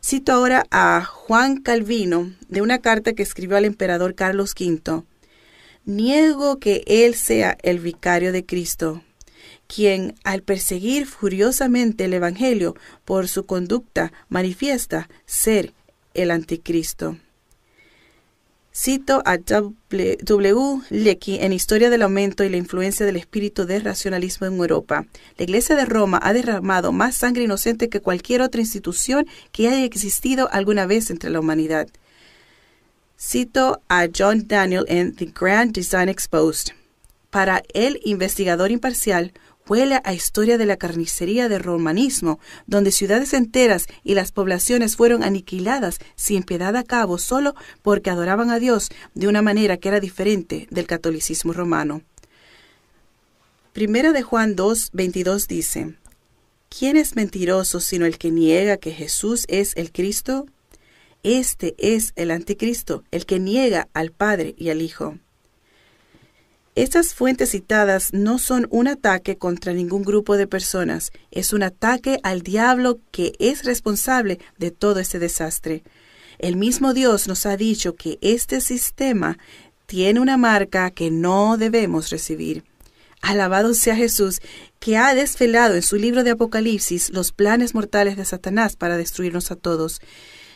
Cito ahora a Juan Calvino de una carta que escribió al emperador Carlos V. Niego que él sea el vicario de Cristo, quien, al perseguir furiosamente el Evangelio por su conducta, manifiesta ser el anticristo. Cito a W. Lecky en Historia del aumento y la influencia del espíritu de racionalismo en Europa. La Iglesia de Roma ha derramado más sangre inocente que cualquier otra institución que haya existido alguna vez entre la humanidad. Cito a John Daniel en The Grand Design Exposed. Para el investigador imparcial, huele a historia de la carnicería del romanismo, donde ciudades enteras y las poblaciones fueron aniquiladas sin piedad a cabo solo porque adoraban a Dios de una manera que era diferente del catolicismo romano. Primera de Juan 2, 22 dice, ¿Quién es mentiroso sino el que niega que Jesús es el Cristo? Este es el anticristo, el que niega al Padre y al Hijo. Estas fuentes citadas no son un ataque contra ningún grupo de personas, es un ataque al diablo que es responsable de todo este desastre. El mismo Dios nos ha dicho que este sistema tiene una marca que no debemos recibir. Alabado sea Jesús, que ha desvelado en su libro de Apocalipsis los planes mortales de Satanás para destruirnos a todos.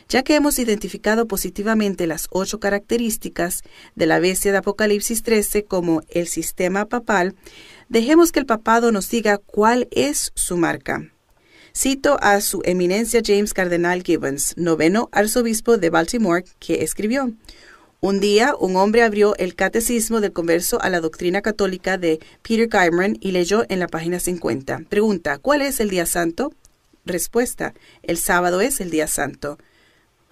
Ya que hemos identificado positivamente las ocho características de la bestia de Apocalipsis 13 como el sistema papal, dejemos que el papado nos diga cuál es su marca. Cito a su eminencia James Cardenal Gibbons, noveno arzobispo de Baltimore, que escribió, un día, un hombre abrió el Catecismo del Converso a la Doctrina Católica de Peter Guyman y leyó en la página 50. Pregunta, ¿cuál es el día santo? Respuesta, el sábado es el día santo.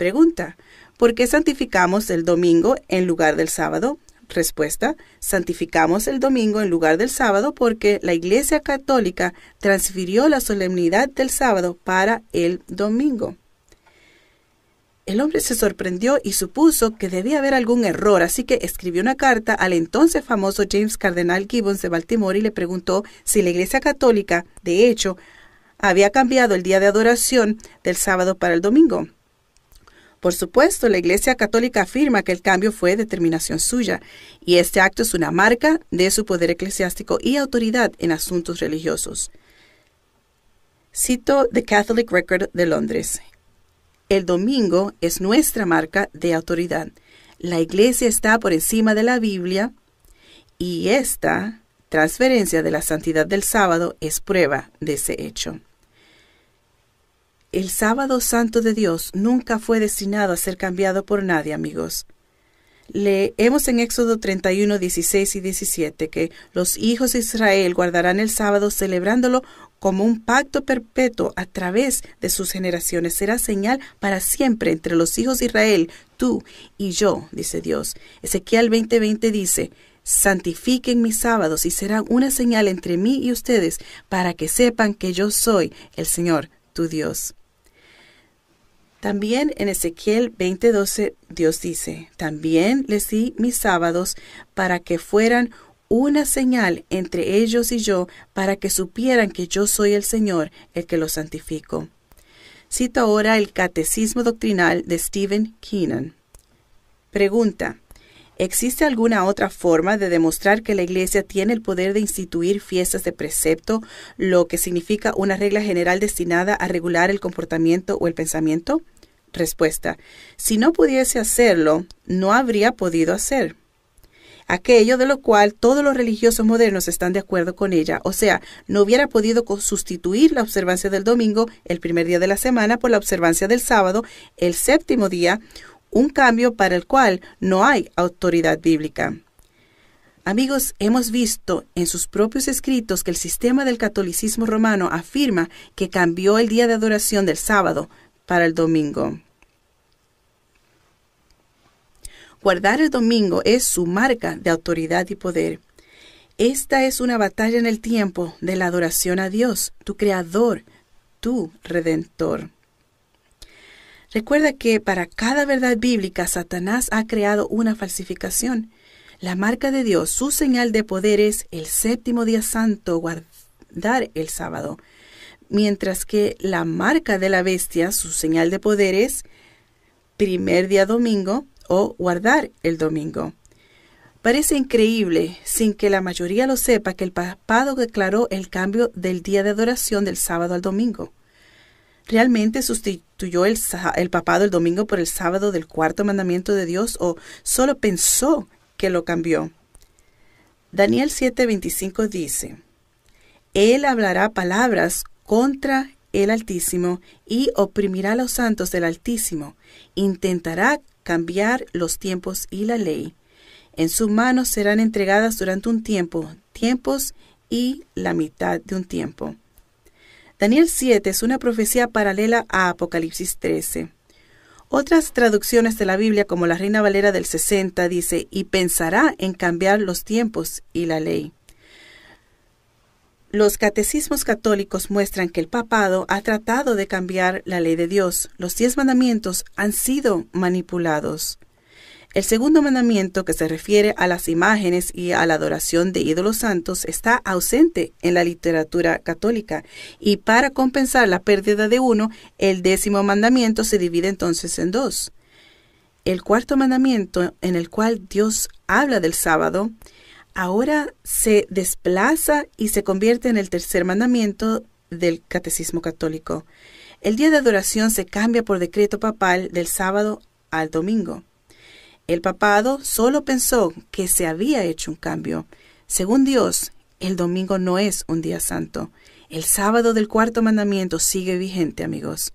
Pregunta, ¿por qué santificamos el domingo en lugar del sábado? Respuesta, santificamos el domingo en lugar del sábado porque la Iglesia Católica transfirió la solemnidad del sábado para el domingo. El hombre se sorprendió y supuso que debía haber algún error, así que escribió una carta al entonces famoso James Cardenal Gibbons de Baltimore y le preguntó si la Iglesia Católica, de hecho, había cambiado el día de adoración del sábado para el domingo. Por supuesto, la Iglesia Católica afirma que el cambio fue determinación suya, y este acto es una marca de su poder eclesiástico y autoridad en asuntos religiosos. Cito The Catholic Record de Londres. El domingo es nuestra marca de autoridad. La iglesia está por encima de la Biblia y esta transferencia de la santidad del sábado es prueba de ese hecho. El sábado santo de Dios nunca fue destinado a ser cambiado por nadie, amigos. Leemos en Éxodo 31, 16 y 17 que los hijos de Israel guardarán el sábado celebrándolo como un pacto perpetuo a través de sus generaciones. Será señal para siempre entre los hijos de Israel, tú y yo, dice Dios. Ezequiel 20:20 dice, santifiquen mis sábados y serán una señal entre mí y ustedes para que sepan que yo soy el Señor, tu Dios. También en Ezequiel 20:12 Dios dice, también les di mis sábados para que fueran una señal entre ellos y yo para que supieran que yo soy el Señor el que los santifico. Cito ahora el Catecismo Doctrinal de Stephen Keenan. Pregunta. ¿Existe alguna otra forma de demostrar que la Iglesia tiene el poder de instituir fiestas de precepto, lo que significa una regla general destinada a regular el comportamiento o el pensamiento? Respuesta. Si no pudiese hacerlo, no habría podido hacer aquello de lo cual todos los religiosos modernos están de acuerdo con ella, o sea, no hubiera podido sustituir la observancia del domingo, el primer día de la semana, por la observancia del sábado, el séptimo día, un cambio para el cual no hay autoridad bíblica. Amigos, hemos visto en sus propios escritos que el sistema del catolicismo romano afirma que cambió el día de adoración del sábado para el domingo. Guardar el domingo es su marca de autoridad y poder. Esta es una batalla en el tiempo de la adoración a Dios, tu Creador, tu Redentor. Recuerda que para cada verdad bíblica Satanás ha creado una falsificación. La marca de Dios, su señal de poder es el séptimo día santo, guardar el sábado, mientras que la marca de la bestia, su señal de poder es primer día domingo, o guardar el domingo. Parece increíble, sin que la mayoría lo sepa, que el papado declaró el cambio del día de adoración del sábado al domingo. ¿Realmente sustituyó el, el, papado el domingo por el sábado del cuarto mandamiento de Dios o solo pensó que lo cambió? Daniel 7:25 dice, Él hablará palabras contra el Altísimo y oprimirá a los santos del Altísimo, intentará cambiar los tiempos y la ley. En sus manos serán entregadas durante un tiempo, tiempos y la mitad de un tiempo. Daniel 7 es una profecía paralela a Apocalipsis 13. Otras traducciones de la Biblia, como la Reina Valera del 60, dice, y pensará en cambiar los tiempos y la ley. Los catecismos católicos muestran que el papado ha tratado de cambiar la ley de Dios. Los diez mandamientos han sido manipulados. El segundo mandamiento, que se refiere a las imágenes y a la adoración de ídolos santos, está ausente en la literatura católica, y para compensar la pérdida de uno, el décimo mandamiento se divide entonces en dos. El cuarto mandamiento, en el cual Dios habla del sábado, ahora se desplaza y se convierte en el tercer mandamiento del catecismo católico. El día de adoración se cambia por decreto papal del sábado al domingo. El papado solo pensó que se había hecho un cambio. Según Dios, el domingo no es un día santo. El sábado del cuarto mandamiento sigue vigente, amigos.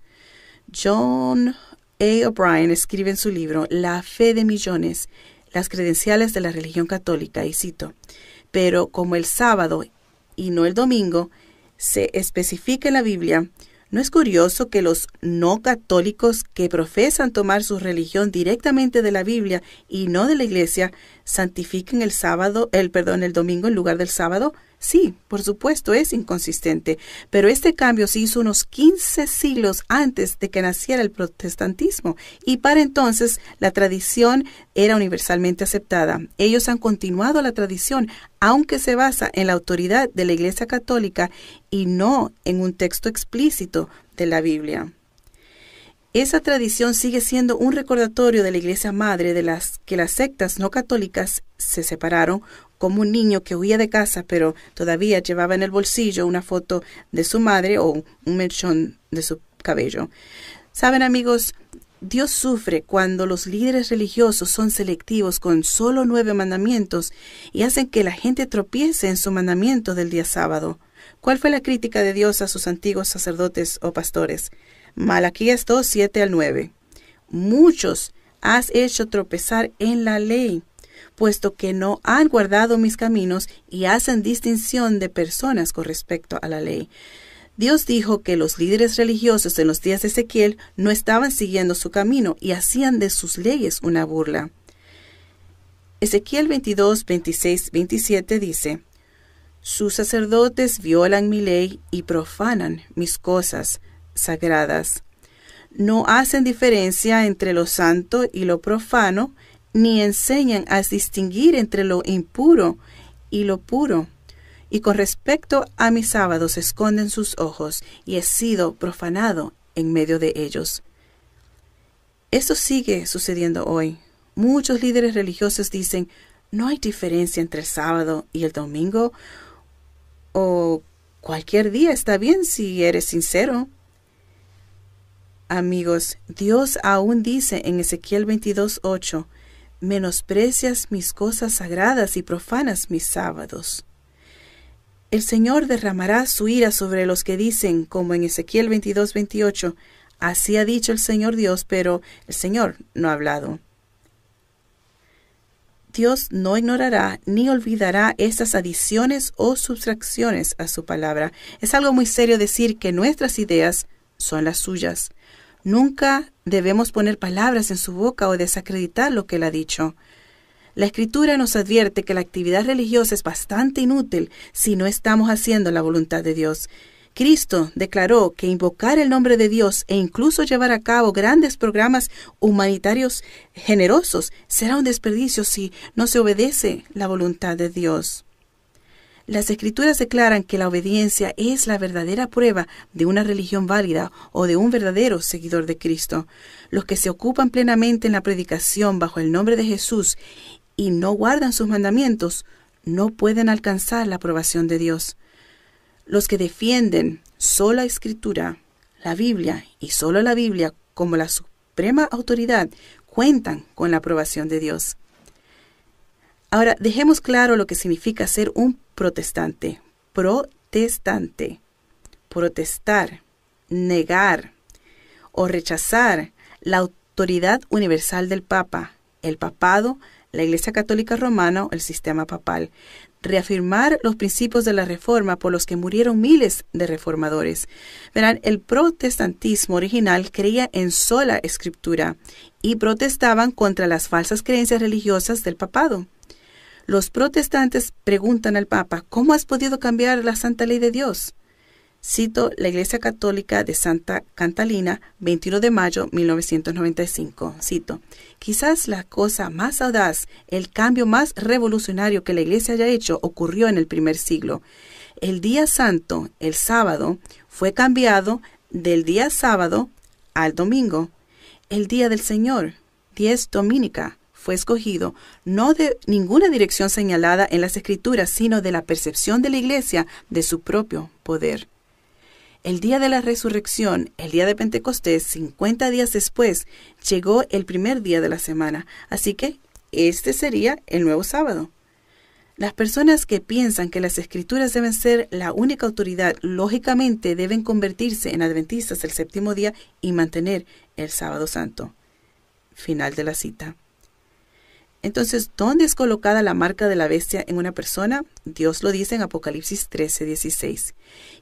John A. O'Brien escribe en su libro La fe de millones, las credenciales de la religión católica, y cito, pero como el sábado y no el domingo se especifica en la Biblia, ¿No es curioso que los no católicos que profesan tomar su religión directamente de la Biblia y no de la Iglesia santifiquen el sábado, el perdón, el domingo en lugar del sábado? Sí, por supuesto, es inconsistente, pero este cambio se hizo unos 15 siglos antes de que naciera el protestantismo y para entonces la tradición era universalmente aceptada. Ellos han continuado la tradición, aunque se basa en la autoridad de la Iglesia Católica y no en un texto explícito de la Biblia. Esa tradición sigue siendo un recordatorio de la Iglesia Madre de las que las sectas no católicas se separaron como un niño que huía de casa, pero todavía llevaba en el bolsillo una foto de su madre o un mechón de su cabello. Saben amigos, Dios sufre cuando los líderes religiosos son selectivos con solo nueve mandamientos y hacen que la gente tropiece en su mandamiento del día sábado. ¿Cuál fue la crítica de Dios a sus antiguos sacerdotes o pastores? Malaquías 2, 7 al 9. Muchos has hecho tropezar en la ley puesto que no han guardado mis caminos y hacen distinción de personas con respecto a la ley. Dios dijo que los líderes religiosos en los días de Ezequiel no estaban siguiendo su camino y hacían de sus leyes una burla. Ezequiel 22, 26, 27 dice, Sus sacerdotes violan mi ley y profanan mis cosas sagradas. No hacen diferencia entre lo santo y lo profano, ni enseñan a distinguir entre lo impuro y lo puro. Y con respecto a mis sábados esconden sus ojos, y he sido profanado en medio de ellos. Esto sigue sucediendo hoy. Muchos líderes religiosos dicen, no hay diferencia entre el sábado y el domingo, o cualquier día está bien si eres sincero. Amigos, Dios aún dice en Ezequiel 22.8, menosprecias mis cosas sagradas y profanas mis sábados. El Señor derramará su ira sobre los que dicen, como en Ezequiel 22, 28, Así ha dicho el Señor Dios, pero el Señor no ha hablado. Dios no ignorará ni olvidará estas adiciones o sustracciones a su palabra. Es algo muy serio decir que nuestras ideas son las suyas. Nunca debemos poner palabras en su boca o desacreditar lo que él ha dicho. La escritura nos advierte que la actividad religiosa es bastante inútil si no estamos haciendo la voluntad de Dios. Cristo declaró que invocar el nombre de Dios e incluso llevar a cabo grandes programas humanitarios generosos será un desperdicio si no se obedece la voluntad de Dios. Las escrituras declaran que la obediencia es la verdadera prueba de una religión válida o de un verdadero seguidor de Cristo. Los que se ocupan plenamente en la predicación bajo el nombre de Jesús y no guardan sus mandamientos, no pueden alcanzar la aprobación de Dios. Los que defienden sola escritura, la Biblia y solo la Biblia como la suprema autoridad, cuentan con la aprobación de Dios. Ahora, dejemos claro lo que significa ser un protestante. Protestante. Protestar, negar o rechazar la autoridad universal del Papa, el papado, la Iglesia Católica Romana, el sistema papal. Reafirmar los principios de la Reforma por los que murieron miles de reformadores. Verán, el protestantismo original creía en sola escritura y protestaban contra las falsas creencias religiosas del papado. Los protestantes preguntan al Papa, ¿cómo has podido cambiar la santa ley de Dios? Cito la Iglesia Católica de Santa Cantalina, 21 de mayo 1995. Cito, quizás la cosa más audaz, el cambio más revolucionario que la Iglesia haya hecho ocurrió en el primer siglo. El día santo, el sábado, fue cambiado del día sábado al domingo. El día del Señor, diez dominica, fue escogido no de ninguna dirección señalada en las Escrituras, sino de la percepción de la Iglesia de su propio poder. El día de la resurrección, el día de Pentecostés, 50 días después, llegó el primer día de la semana, así que este sería el nuevo sábado. Las personas que piensan que las escrituras deben ser la única autoridad, lógicamente deben convertirse en adventistas el séptimo día y mantener el sábado santo. Final de la cita. Entonces, ¿dónde es colocada la marca de la bestia en una persona? Dios lo dice en Apocalipsis 13, 16.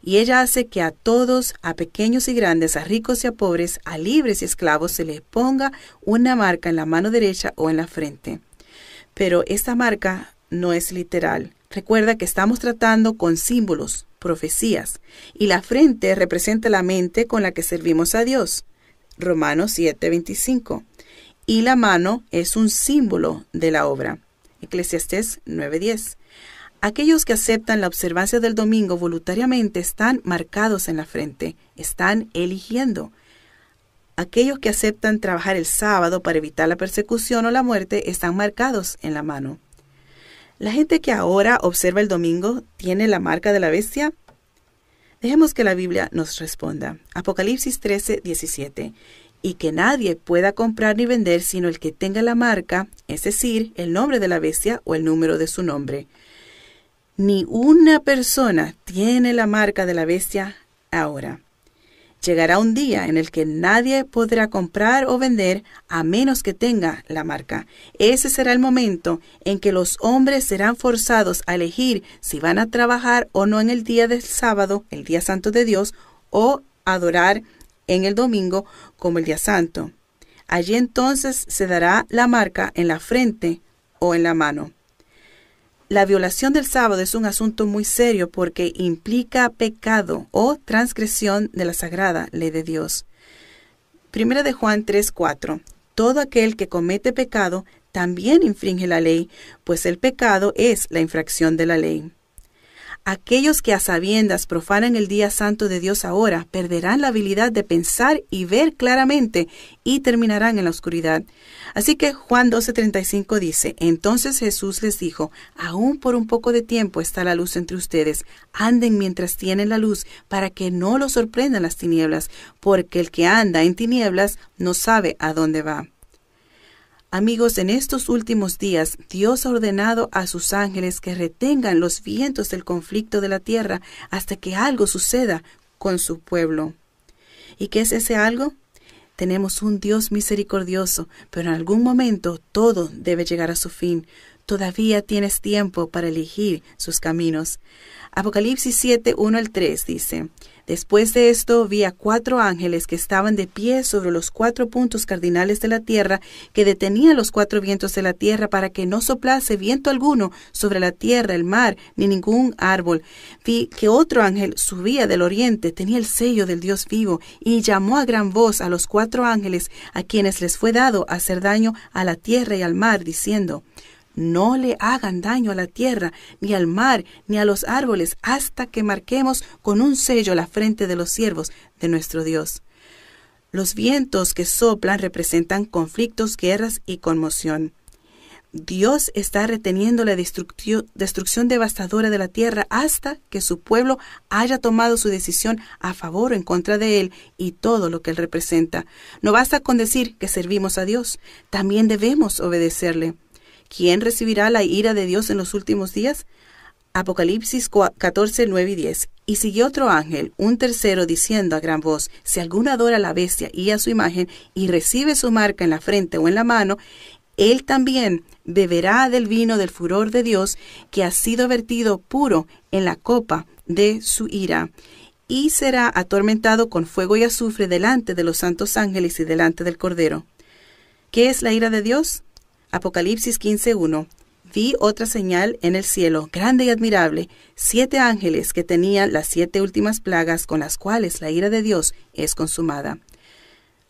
Y ella hace que a todos, a pequeños y grandes, a ricos y a pobres, a libres y esclavos, se les ponga una marca en la mano derecha o en la frente. Pero esta marca no es literal. Recuerda que estamos tratando con símbolos, profecías, y la frente representa la mente con la que servimos a Dios. Romanos 7:25. Y la mano es un símbolo de la obra. Eclesiastés 9:10. Aquellos que aceptan la observancia del domingo voluntariamente están marcados en la frente, están eligiendo. Aquellos que aceptan trabajar el sábado para evitar la persecución o la muerte están marcados en la mano. ¿La gente que ahora observa el domingo tiene la marca de la bestia? Dejemos que la Biblia nos responda. Apocalipsis 13, 17. Y que nadie pueda comprar ni vender sino el que tenga la marca, es decir, el nombre de la bestia o el número de su nombre. Ni una persona tiene la marca de la bestia ahora. Llegará un día en el que nadie podrá comprar o vender a menos que tenga la marca. Ese será el momento en que los hombres serán forzados a elegir si van a trabajar o no en el día del sábado, el día santo de Dios, o adorar en el domingo como el día santo. Allí entonces se dará la marca en la frente o en la mano. La violación del sábado es un asunto muy serio porque implica pecado o transgresión de la sagrada ley de Dios. Primera de Juan 3:4. Todo aquel que comete pecado también infringe la ley, pues el pecado es la infracción de la ley. Aquellos que a sabiendas profanan el día santo de Dios ahora perderán la habilidad de pensar y ver claramente y terminarán en la oscuridad. Así que Juan 12:35 dice, entonces Jesús les dijo, aún por un poco de tiempo está la luz entre ustedes, anden mientras tienen la luz, para que no los sorprendan las tinieblas, porque el que anda en tinieblas no sabe a dónde va. Amigos, en estos últimos días Dios ha ordenado a sus ángeles que retengan los vientos del conflicto de la tierra hasta que algo suceda con su pueblo. ¿Y qué es ese algo? Tenemos un Dios misericordioso, pero en algún momento todo debe llegar a su fin. Todavía tienes tiempo para elegir sus caminos. Apocalipsis 7, 1 al 3 dice, Después de esto vi a cuatro ángeles que estaban de pie sobre los cuatro puntos cardinales de la tierra, que detenían los cuatro vientos de la tierra para que no soplase viento alguno sobre la tierra, el mar, ni ningún árbol. Vi que otro ángel subía del oriente, tenía el sello del Dios vivo, y llamó a gran voz a los cuatro ángeles, a quienes les fue dado hacer daño a la tierra y al mar, diciendo, no le hagan daño a la tierra, ni al mar, ni a los árboles, hasta que marquemos con un sello la frente de los siervos de nuestro Dios. Los vientos que soplan representan conflictos, guerras y conmoción. Dios está reteniendo la destrucción devastadora de la tierra hasta que su pueblo haya tomado su decisión a favor o en contra de él y todo lo que él representa. No basta con decir que servimos a Dios, también debemos obedecerle. ¿Quién recibirá la ira de Dios en los últimos días? Apocalipsis 14, 9 y 10. Y siguió otro ángel, un tercero, diciendo a gran voz, si alguno adora a la bestia y a su imagen, y recibe su marca en la frente o en la mano, él también beberá del vino del furor de Dios, que ha sido vertido puro en la copa de su ira, y será atormentado con fuego y azufre delante de los santos ángeles y delante del Cordero. ¿Qué es la ira de Dios? Apocalipsis 15.1. vi otra señal en el cielo, grande y admirable, siete ángeles que tenían las siete últimas plagas con las cuales la ira de Dios es consumada.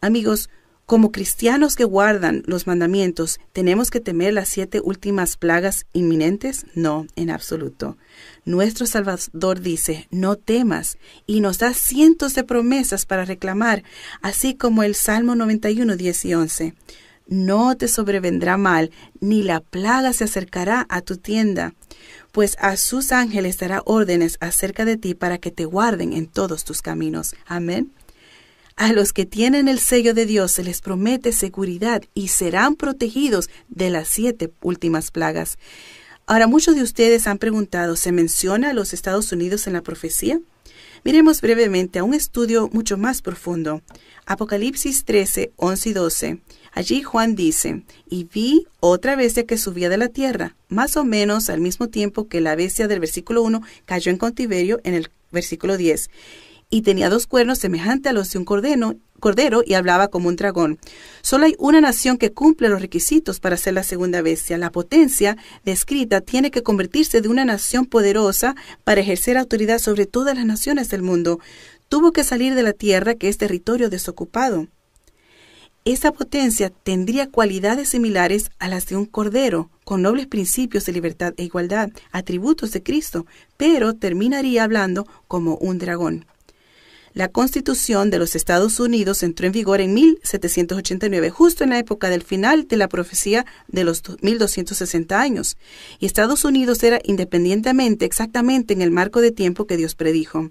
Amigos, como cristianos que guardan los mandamientos, ¿tenemos que temer las siete últimas plagas inminentes? No, en absoluto. Nuestro Salvador dice, no temas, y nos da cientos de promesas para reclamar, así como el Salmo 91, 10 y 11. No te sobrevendrá mal, ni la plaga se acercará a tu tienda, pues a sus ángeles dará órdenes acerca de ti para que te guarden en todos tus caminos. Amén. A los que tienen el sello de Dios se les promete seguridad y serán protegidos de las siete últimas plagas. Ahora, muchos de ustedes han preguntado, ¿se menciona a los Estados Unidos en la profecía? Miremos brevemente a un estudio mucho más profundo. Apocalipsis 13, 11 y 12. Allí Juan dice, y vi otra bestia que subía de la tierra, más o menos al mismo tiempo que la bestia del versículo 1 cayó en cautiverio en el versículo 10 y tenía dos cuernos semejantes a los de un cordero, cordero y hablaba como un dragón. Solo hay una nación que cumple los requisitos para ser la segunda bestia. La potencia descrita tiene que convertirse de una nación poderosa para ejercer autoridad sobre todas las naciones del mundo. Tuvo que salir de la tierra, que es territorio desocupado. Esa potencia tendría cualidades similares a las de un cordero, con nobles principios de libertad e igualdad, atributos de Cristo, pero terminaría hablando como un dragón. La Constitución de los Estados Unidos entró en vigor en 1789, justo en la época del final de la profecía de los 1260 años, y Estados Unidos era independientemente exactamente en el marco de tiempo que Dios predijo.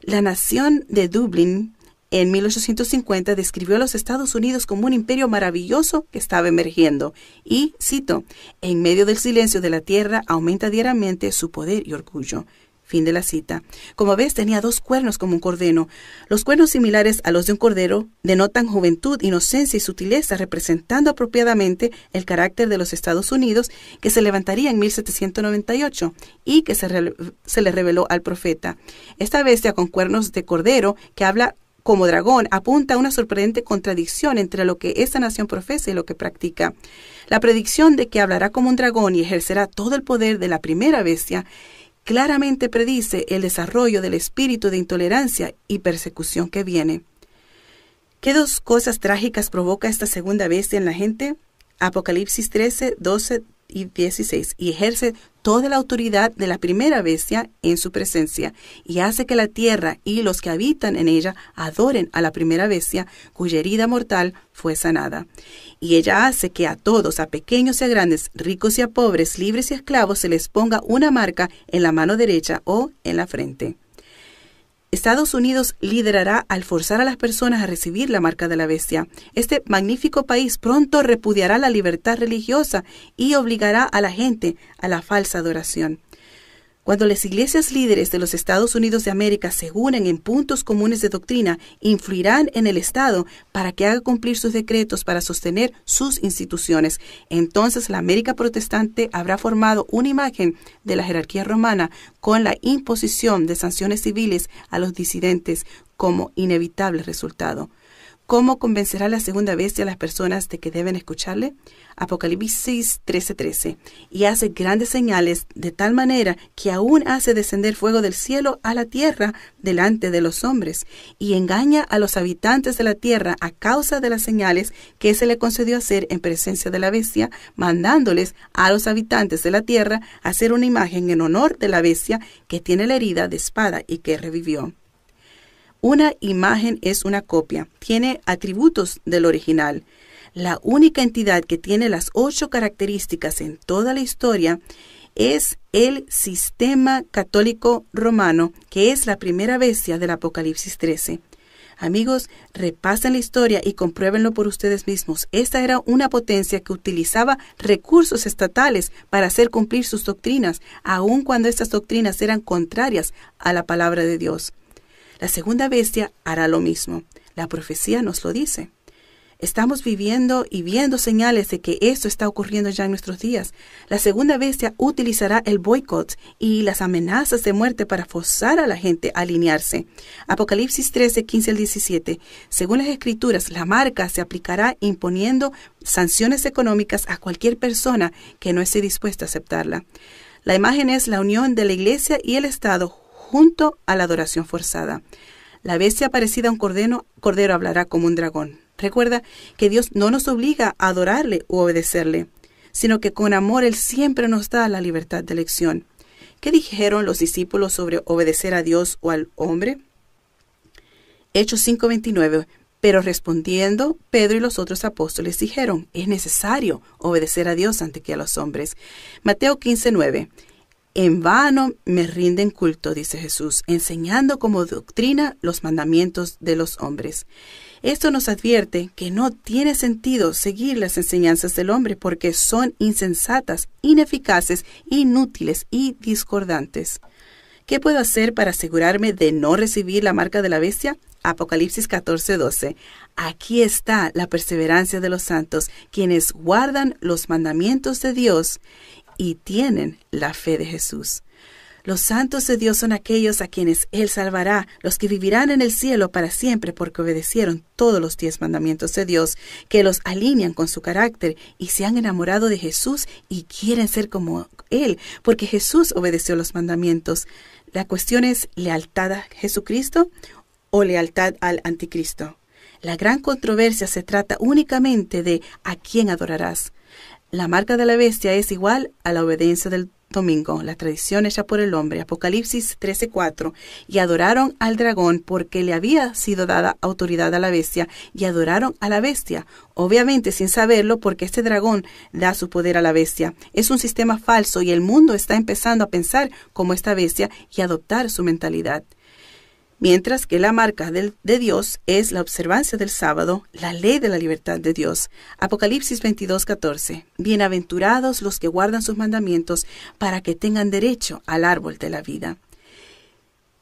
La nación de Dublín en 1850 describió a los Estados Unidos como un imperio maravilloso que estaba emergiendo y, cito, en medio del silencio de la tierra aumenta diariamente su poder y orgullo. Fin de la cita. Como ves, tenía dos cuernos como un cordero. Los cuernos similares a los de un cordero denotan juventud, inocencia y sutileza, representando apropiadamente el carácter de los Estados Unidos que se levantaría en 1798 y que se, se le reveló al profeta. Esta bestia con cuernos de cordero que habla como dragón apunta a una sorprendente contradicción entre lo que esta nación profesa y lo que practica. La predicción de que hablará como un dragón y ejercerá todo el poder de la primera bestia claramente predice el desarrollo del espíritu de intolerancia y persecución que viene. ¿Qué dos cosas trágicas provoca esta segunda bestia en la gente? Apocalipsis 13, 12 y 16, y ejerce toda la autoridad de la primera bestia en su presencia, y hace que la tierra y los que habitan en ella adoren a la primera bestia, cuya herida mortal fue sanada y ella hace que a todos, a pequeños y a grandes, ricos y a pobres, libres y esclavos, se les ponga una marca en la mano derecha o en la frente. Estados Unidos liderará al forzar a las personas a recibir la marca de la bestia. Este magnífico país pronto repudiará la libertad religiosa y obligará a la gente a la falsa adoración. Cuando las iglesias líderes de los Estados Unidos de América se unen en puntos comunes de doctrina, influirán en el Estado para que haga cumplir sus decretos para sostener sus instituciones. Entonces la América protestante habrá formado una imagen de la jerarquía romana con la imposición de sanciones civiles a los disidentes como inevitable resultado. ¿Cómo convencerá la segunda bestia a las personas de que deben escucharle? Apocalipsis 13:13. Y hace grandes señales de tal manera que aún hace descender fuego del cielo a la tierra delante de los hombres, y engaña a los habitantes de la tierra a causa de las señales que se le concedió hacer en presencia de la bestia, mandándoles a los habitantes de la tierra hacer una imagen en honor de la bestia que tiene la herida de espada y que revivió. Una imagen es una copia, tiene atributos del original. La única entidad que tiene las ocho características en toda la historia es el sistema católico romano, que es la primera bestia del Apocalipsis 13. Amigos, repasen la historia y compruébenlo por ustedes mismos. Esta era una potencia que utilizaba recursos estatales para hacer cumplir sus doctrinas, aun cuando estas doctrinas eran contrarias a la palabra de Dios. La segunda bestia hará lo mismo. La profecía nos lo dice. Estamos viviendo y viendo señales de que esto está ocurriendo ya en nuestros días. La segunda bestia utilizará el boicot y las amenazas de muerte para forzar a la gente a alinearse. Apocalipsis 13, 15 al 17. Según las escrituras, la marca se aplicará imponiendo sanciones económicas a cualquier persona que no esté dispuesta a aceptarla. La imagen es la unión de la iglesia y el Estado junto a la adoración forzada. La bestia parecida a un cordero, cordero hablará como un dragón. Recuerda que Dios no nos obliga a adorarle o obedecerle, sino que con amor Él siempre nos da la libertad de elección. ¿Qué dijeron los discípulos sobre obedecer a Dios o al hombre? Hechos 5:29. Pero respondiendo, Pedro y los otros apóstoles dijeron, es necesario obedecer a Dios ante que a los hombres. Mateo 15:9. En vano me rinden culto, dice Jesús, enseñando como doctrina los mandamientos de los hombres. Esto nos advierte que no tiene sentido seguir las enseñanzas del hombre porque son insensatas, ineficaces, inútiles y discordantes. ¿Qué puedo hacer para asegurarme de no recibir la marca de la bestia? Apocalipsis 14:12. Aquí está la perseverancia de los santos, quienes guardan los mandamientos de Dios y tienen la fe de Jesús. Los santos de Dios son aquellos a quienes Él salvará, los que vivirán en el cielo para siempre porque obedecieron todos los diez mandamientos de Dios, que los alinean con su carácter y se han enamorado de Jesús y quieren ser como Él, porque Jesús obedeció los mandamientos. La cuestión es lealtad a Jesucristo o lealtad al anticristo. La gran controversia se trata únicamente de a quién adorarás. La marca de la bestia es igual a la obediencia del domingo, la tradición hecha por el hombre, Apocalipsis 13:4, y adoraron al dragón porque le había sido dada autoridad a la bestia, y adoraron a la bestia, obviamente sin saberlo porque este dragón da su poder a la bestia. Es un sistema falso y el mundo está empezando a pensar como esta bestia y adoptar su mentalidad mientras que la marca de, Dios es la observancia del sábado, la ley de la libertad de Dios. Apocalipsis 22:14. Bienaventurados los que guardan sus mandamientos para que tengan derecho al árbol de la vida.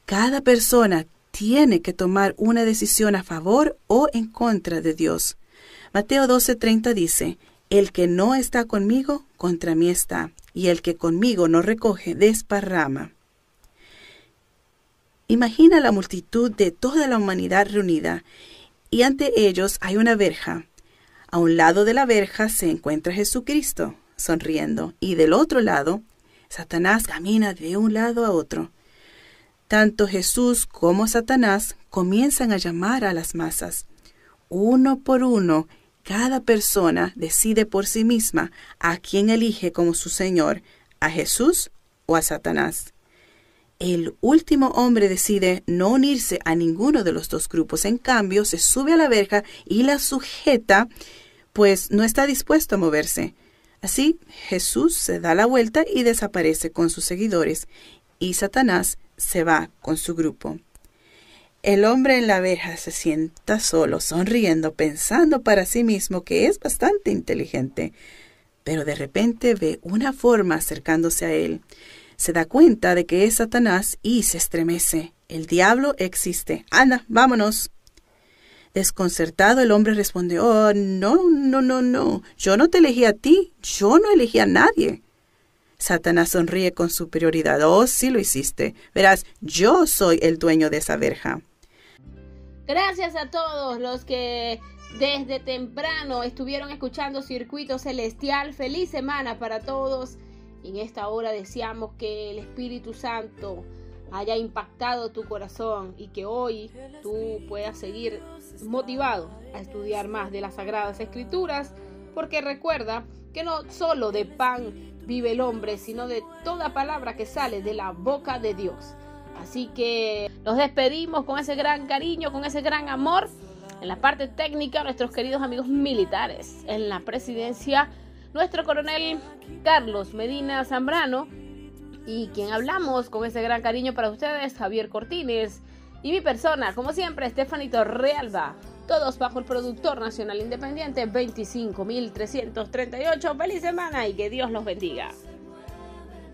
Cada persona tiene que tomar una decisión a favor o en contra de Dios. Mateo 12:30 dice, El que no está conmigo, contra mí está, y el que conmigo no recoge, desparrama. Imagina la multitud de toda la humanidad reunida y ante ellos hay una verja. A un lado de la verja se encuentra Jesucristo, sonriendo, y del otro lado, Satanás camina de un lado a otro. Tanto Jesús como Satanás comienzan a llamar a las masas. Uno por uno, cada persona decide por sí misma a quién elige como su Señor, a Jesús o a Satanás. El último hombre decide no unirse a ninguno de los dos grupos. En cambio, se sube a la verja y la sujeta, pues no está dispuesto a moverse. Así, Jesús se da la vuelta y desaparece con sus seguidores, y Satanás se va con su grupo. El hombre en la verja se sienta solo, sonriendo, pensando para sí mismo que es bastante inteligente, pero de repente ve una forma acercándose a él se da cuenta de que es Satanás y se estremece. El diablo existe. Anda, vámonos. Desconcertado, el hombre responde, Oh, no, no, no, no. Yo no te elegí a ti. Yo no elegí a nadie. Satanás sonríe con superioridad. Oh, sí lo hiciste. Verás, yo soy el dueño de esa verja. Gracias a todos los que desde temprano estuvieron escuchando Circuito Celestial. Feliz semana para todos. En esta hora deseamos que el Espíritu Santo haya impactado tu corazón y que hoy tú puedas seguir motivado a estudiar más de las Sagradas Escrituras, porque recuerda que no solo de pan vive el hombre, sino de toda palabra que sale de la boca de Dios. Así que nos despedimos con ese gran cariño, con ese gran amor. En la parte técnica, nuestros queridos amigos militares, en la presidencia nuestro coronel Carlos Medina Zambrano y quien hablamos con ese gran cariño para ustedes, Javier Cortines, y mi persona, como siempre, Estefanito Realba. Todos bajo el productor nacional independiente 25338. Feliz semana y que Dios los bendiga.